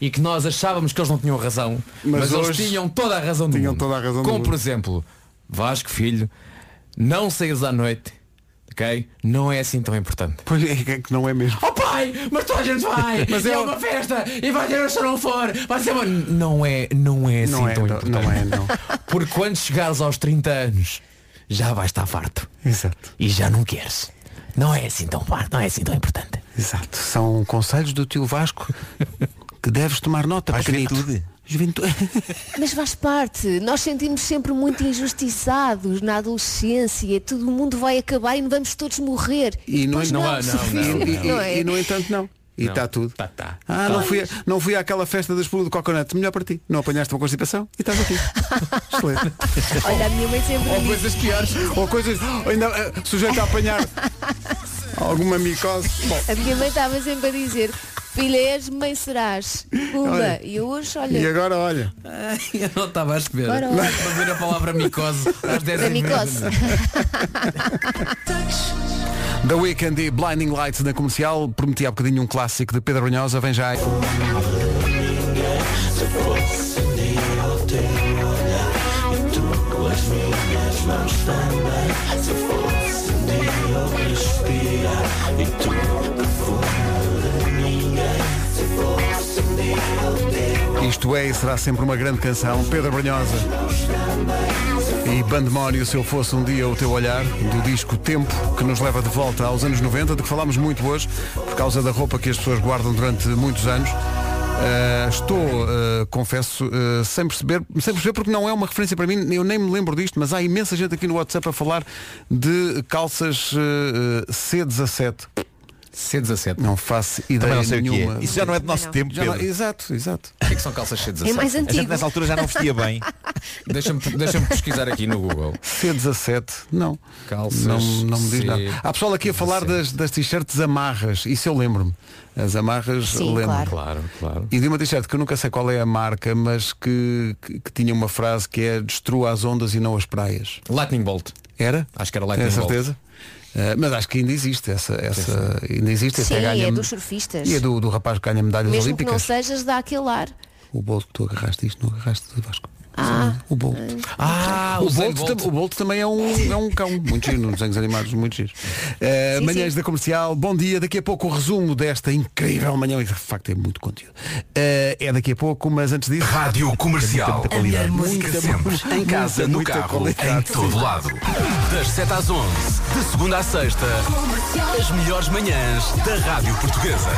e que nós achávamos que eles não tinham razão, Mas mas, eles tinham toda a razão do tinham mundo. toda a razão Como, por exemplo, Vasco Filho, não saís à noite, ok? Não é assim tão importante. Pois é que não é mesmo. Oh pai, mas toda a gente vai! Mas é é uma festa! E vai ter se não for! Vai ser uma... Não é, não é assim Não é, tão não- importante. não é, não. Porque quando chegares aos 30 anos, já vais estar farto. Exato. E já não queres. Não é assim tão farto, não é assim tão importante. Exato. São conselhos do tio Vasco que deves tomar nota, Para a pequenito. juventude. Juventude. Mas faz parte. Nós sentimos sempre muito injustiçados na adolescência. Todo mundo vai acabar e vamos todos morrer. E no, não, não, há- Sofia, e, e- não é? e, no entanto não. E está tudo. Tá, tá. Ah, não fui, a- não fui àquela festa da espuma do coconut. Melhor para ti. Não apanhaste uma constipação e estás aqui. Excelente. Olha, a minha mãe sempre Ou coisas piores. Ou coisas. Ainda eh, sujeito a apanhar alguma micose. Bom, a minha mãe estava sempre a dizer, filha és, mãe serás. Pumba. E hoje, e olha, agora olha. Eu não estava a escrever. Para ver a palavra micose às 10 da e micose. The Weekend e Blinding Lights na comercial. Prometi há bocadinho um clássico de Pedro Brunhosa. Vem já aí. Isto é e será sempre uma grande canção. Pedro Brunhosa e Bandemónio, se eu fosse um dia o teu olhar, do disco Tempo, que nos leva de volta aos anos 90, de que falámos muito hoje, por causa da roupa que as pessoas guardam durante muitos anos. Uh, estou, uh, confesso, uh, sem perceber, sem perceber porque não é uma referência para mim, eu nem me lembro disto, mas há imensa gente aqui no WhatsApp a falar de calças uh, uh, C17. C17. Não faço ideia Também não sei o que nenhuma. é. Isso já não é do nosso não. tempo, Já não- Pedro. exato, exato. O que é que são calças C17? É mais A gente antigo. nessa altura já não vestia bem. Deixa-me deixa pesquisar aqui no Google. C17, não. Calças não, não me diz C- nada. Há pessoal aqui a falar das, das t-shirts amarras, isso eu lembro-me. As amarras Sim, lembro. claro. Claro, claro. E de uma t-shirt que eu nunca sei qual é a marca, mas que, que, que tinha uma frase que é destrua as ondas e não as praias. Lightning Bolt. Era? Acho que era Lightning Bolt. certeza? Uh, mas acho que ainda existe essa, essa ainda existe Sim, até ganha é dos surfistas. e é do, do rapaz que ganha medalhas Mesmo que não olímpicas sejas, dá aquele ar. o Bolt que tu agarraste isto não agarraste de Vasco Ah. o Bolt Ah, o, Bolt, Bolt. o Bolt também é um, é um cão muito giro, nos desenhos animados, muito giro. Uh, Sim, manhãs sim. da comercial, bom dia, daqui a pouco o resumo desta incrível manhã, e de facto é muito conteúdo. Uh, é daqui a pouco, mas antes disso. Rádio Comercial. Muita A melhor qualidade. música Muita, sempre. Em muita, casa, no muita carro, qualidade. em todo lado. Das 7 às 11, de segunda à sexta, as melhores manhãs da Rádio Portuguesa.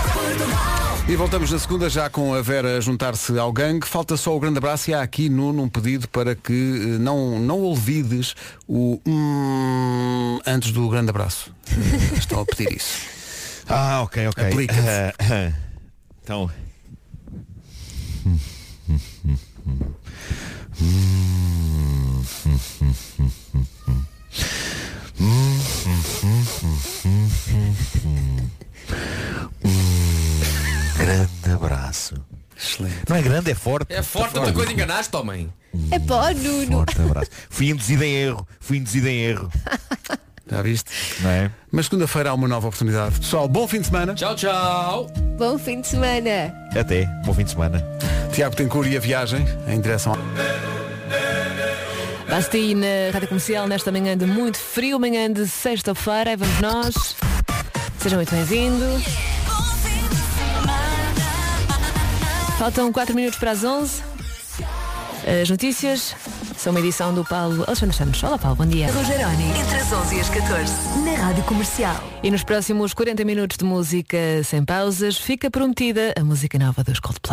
E voltamos na segunda já com a Vera a juntar-se ao gangue. Falta só o grande abraço e há aqui Nuno um pedido para que eh, não, não olvides o hum, antes do grande abraço. Estão a pedir isso. Ah, ok, ok. Ah, ah. então. grande, é forte. É forte, outra coisa enganaste, homem. É pá, Nuno. Forte abraço. Fui induzido em erro. Fui induzido em erro. Já viste? Não é? Mas segunda-feira há uma nova oportunidade. Pessoal, bom fim de semana. Tchau, tchau. Bom fim de semana. Até. Bom fim de semana. Tiago Tencourt e a viagem em direção ao... Basti na Rádio Comercial nesta manhã de muito frio, manhã de sexta-feira. Aí vamos nós. Sejam muito bem-vindos. Faltam 4 minutos para as 11. As notícias são uma edição do Paulo Alexandre Santos. Olá Paulo, bom dia. Rogeroni, entre as 11 e as 14, na Rádio Comercial. E nos próximos 40 minutos de música sem pausas, fica prometida a música nova dos Coldplay.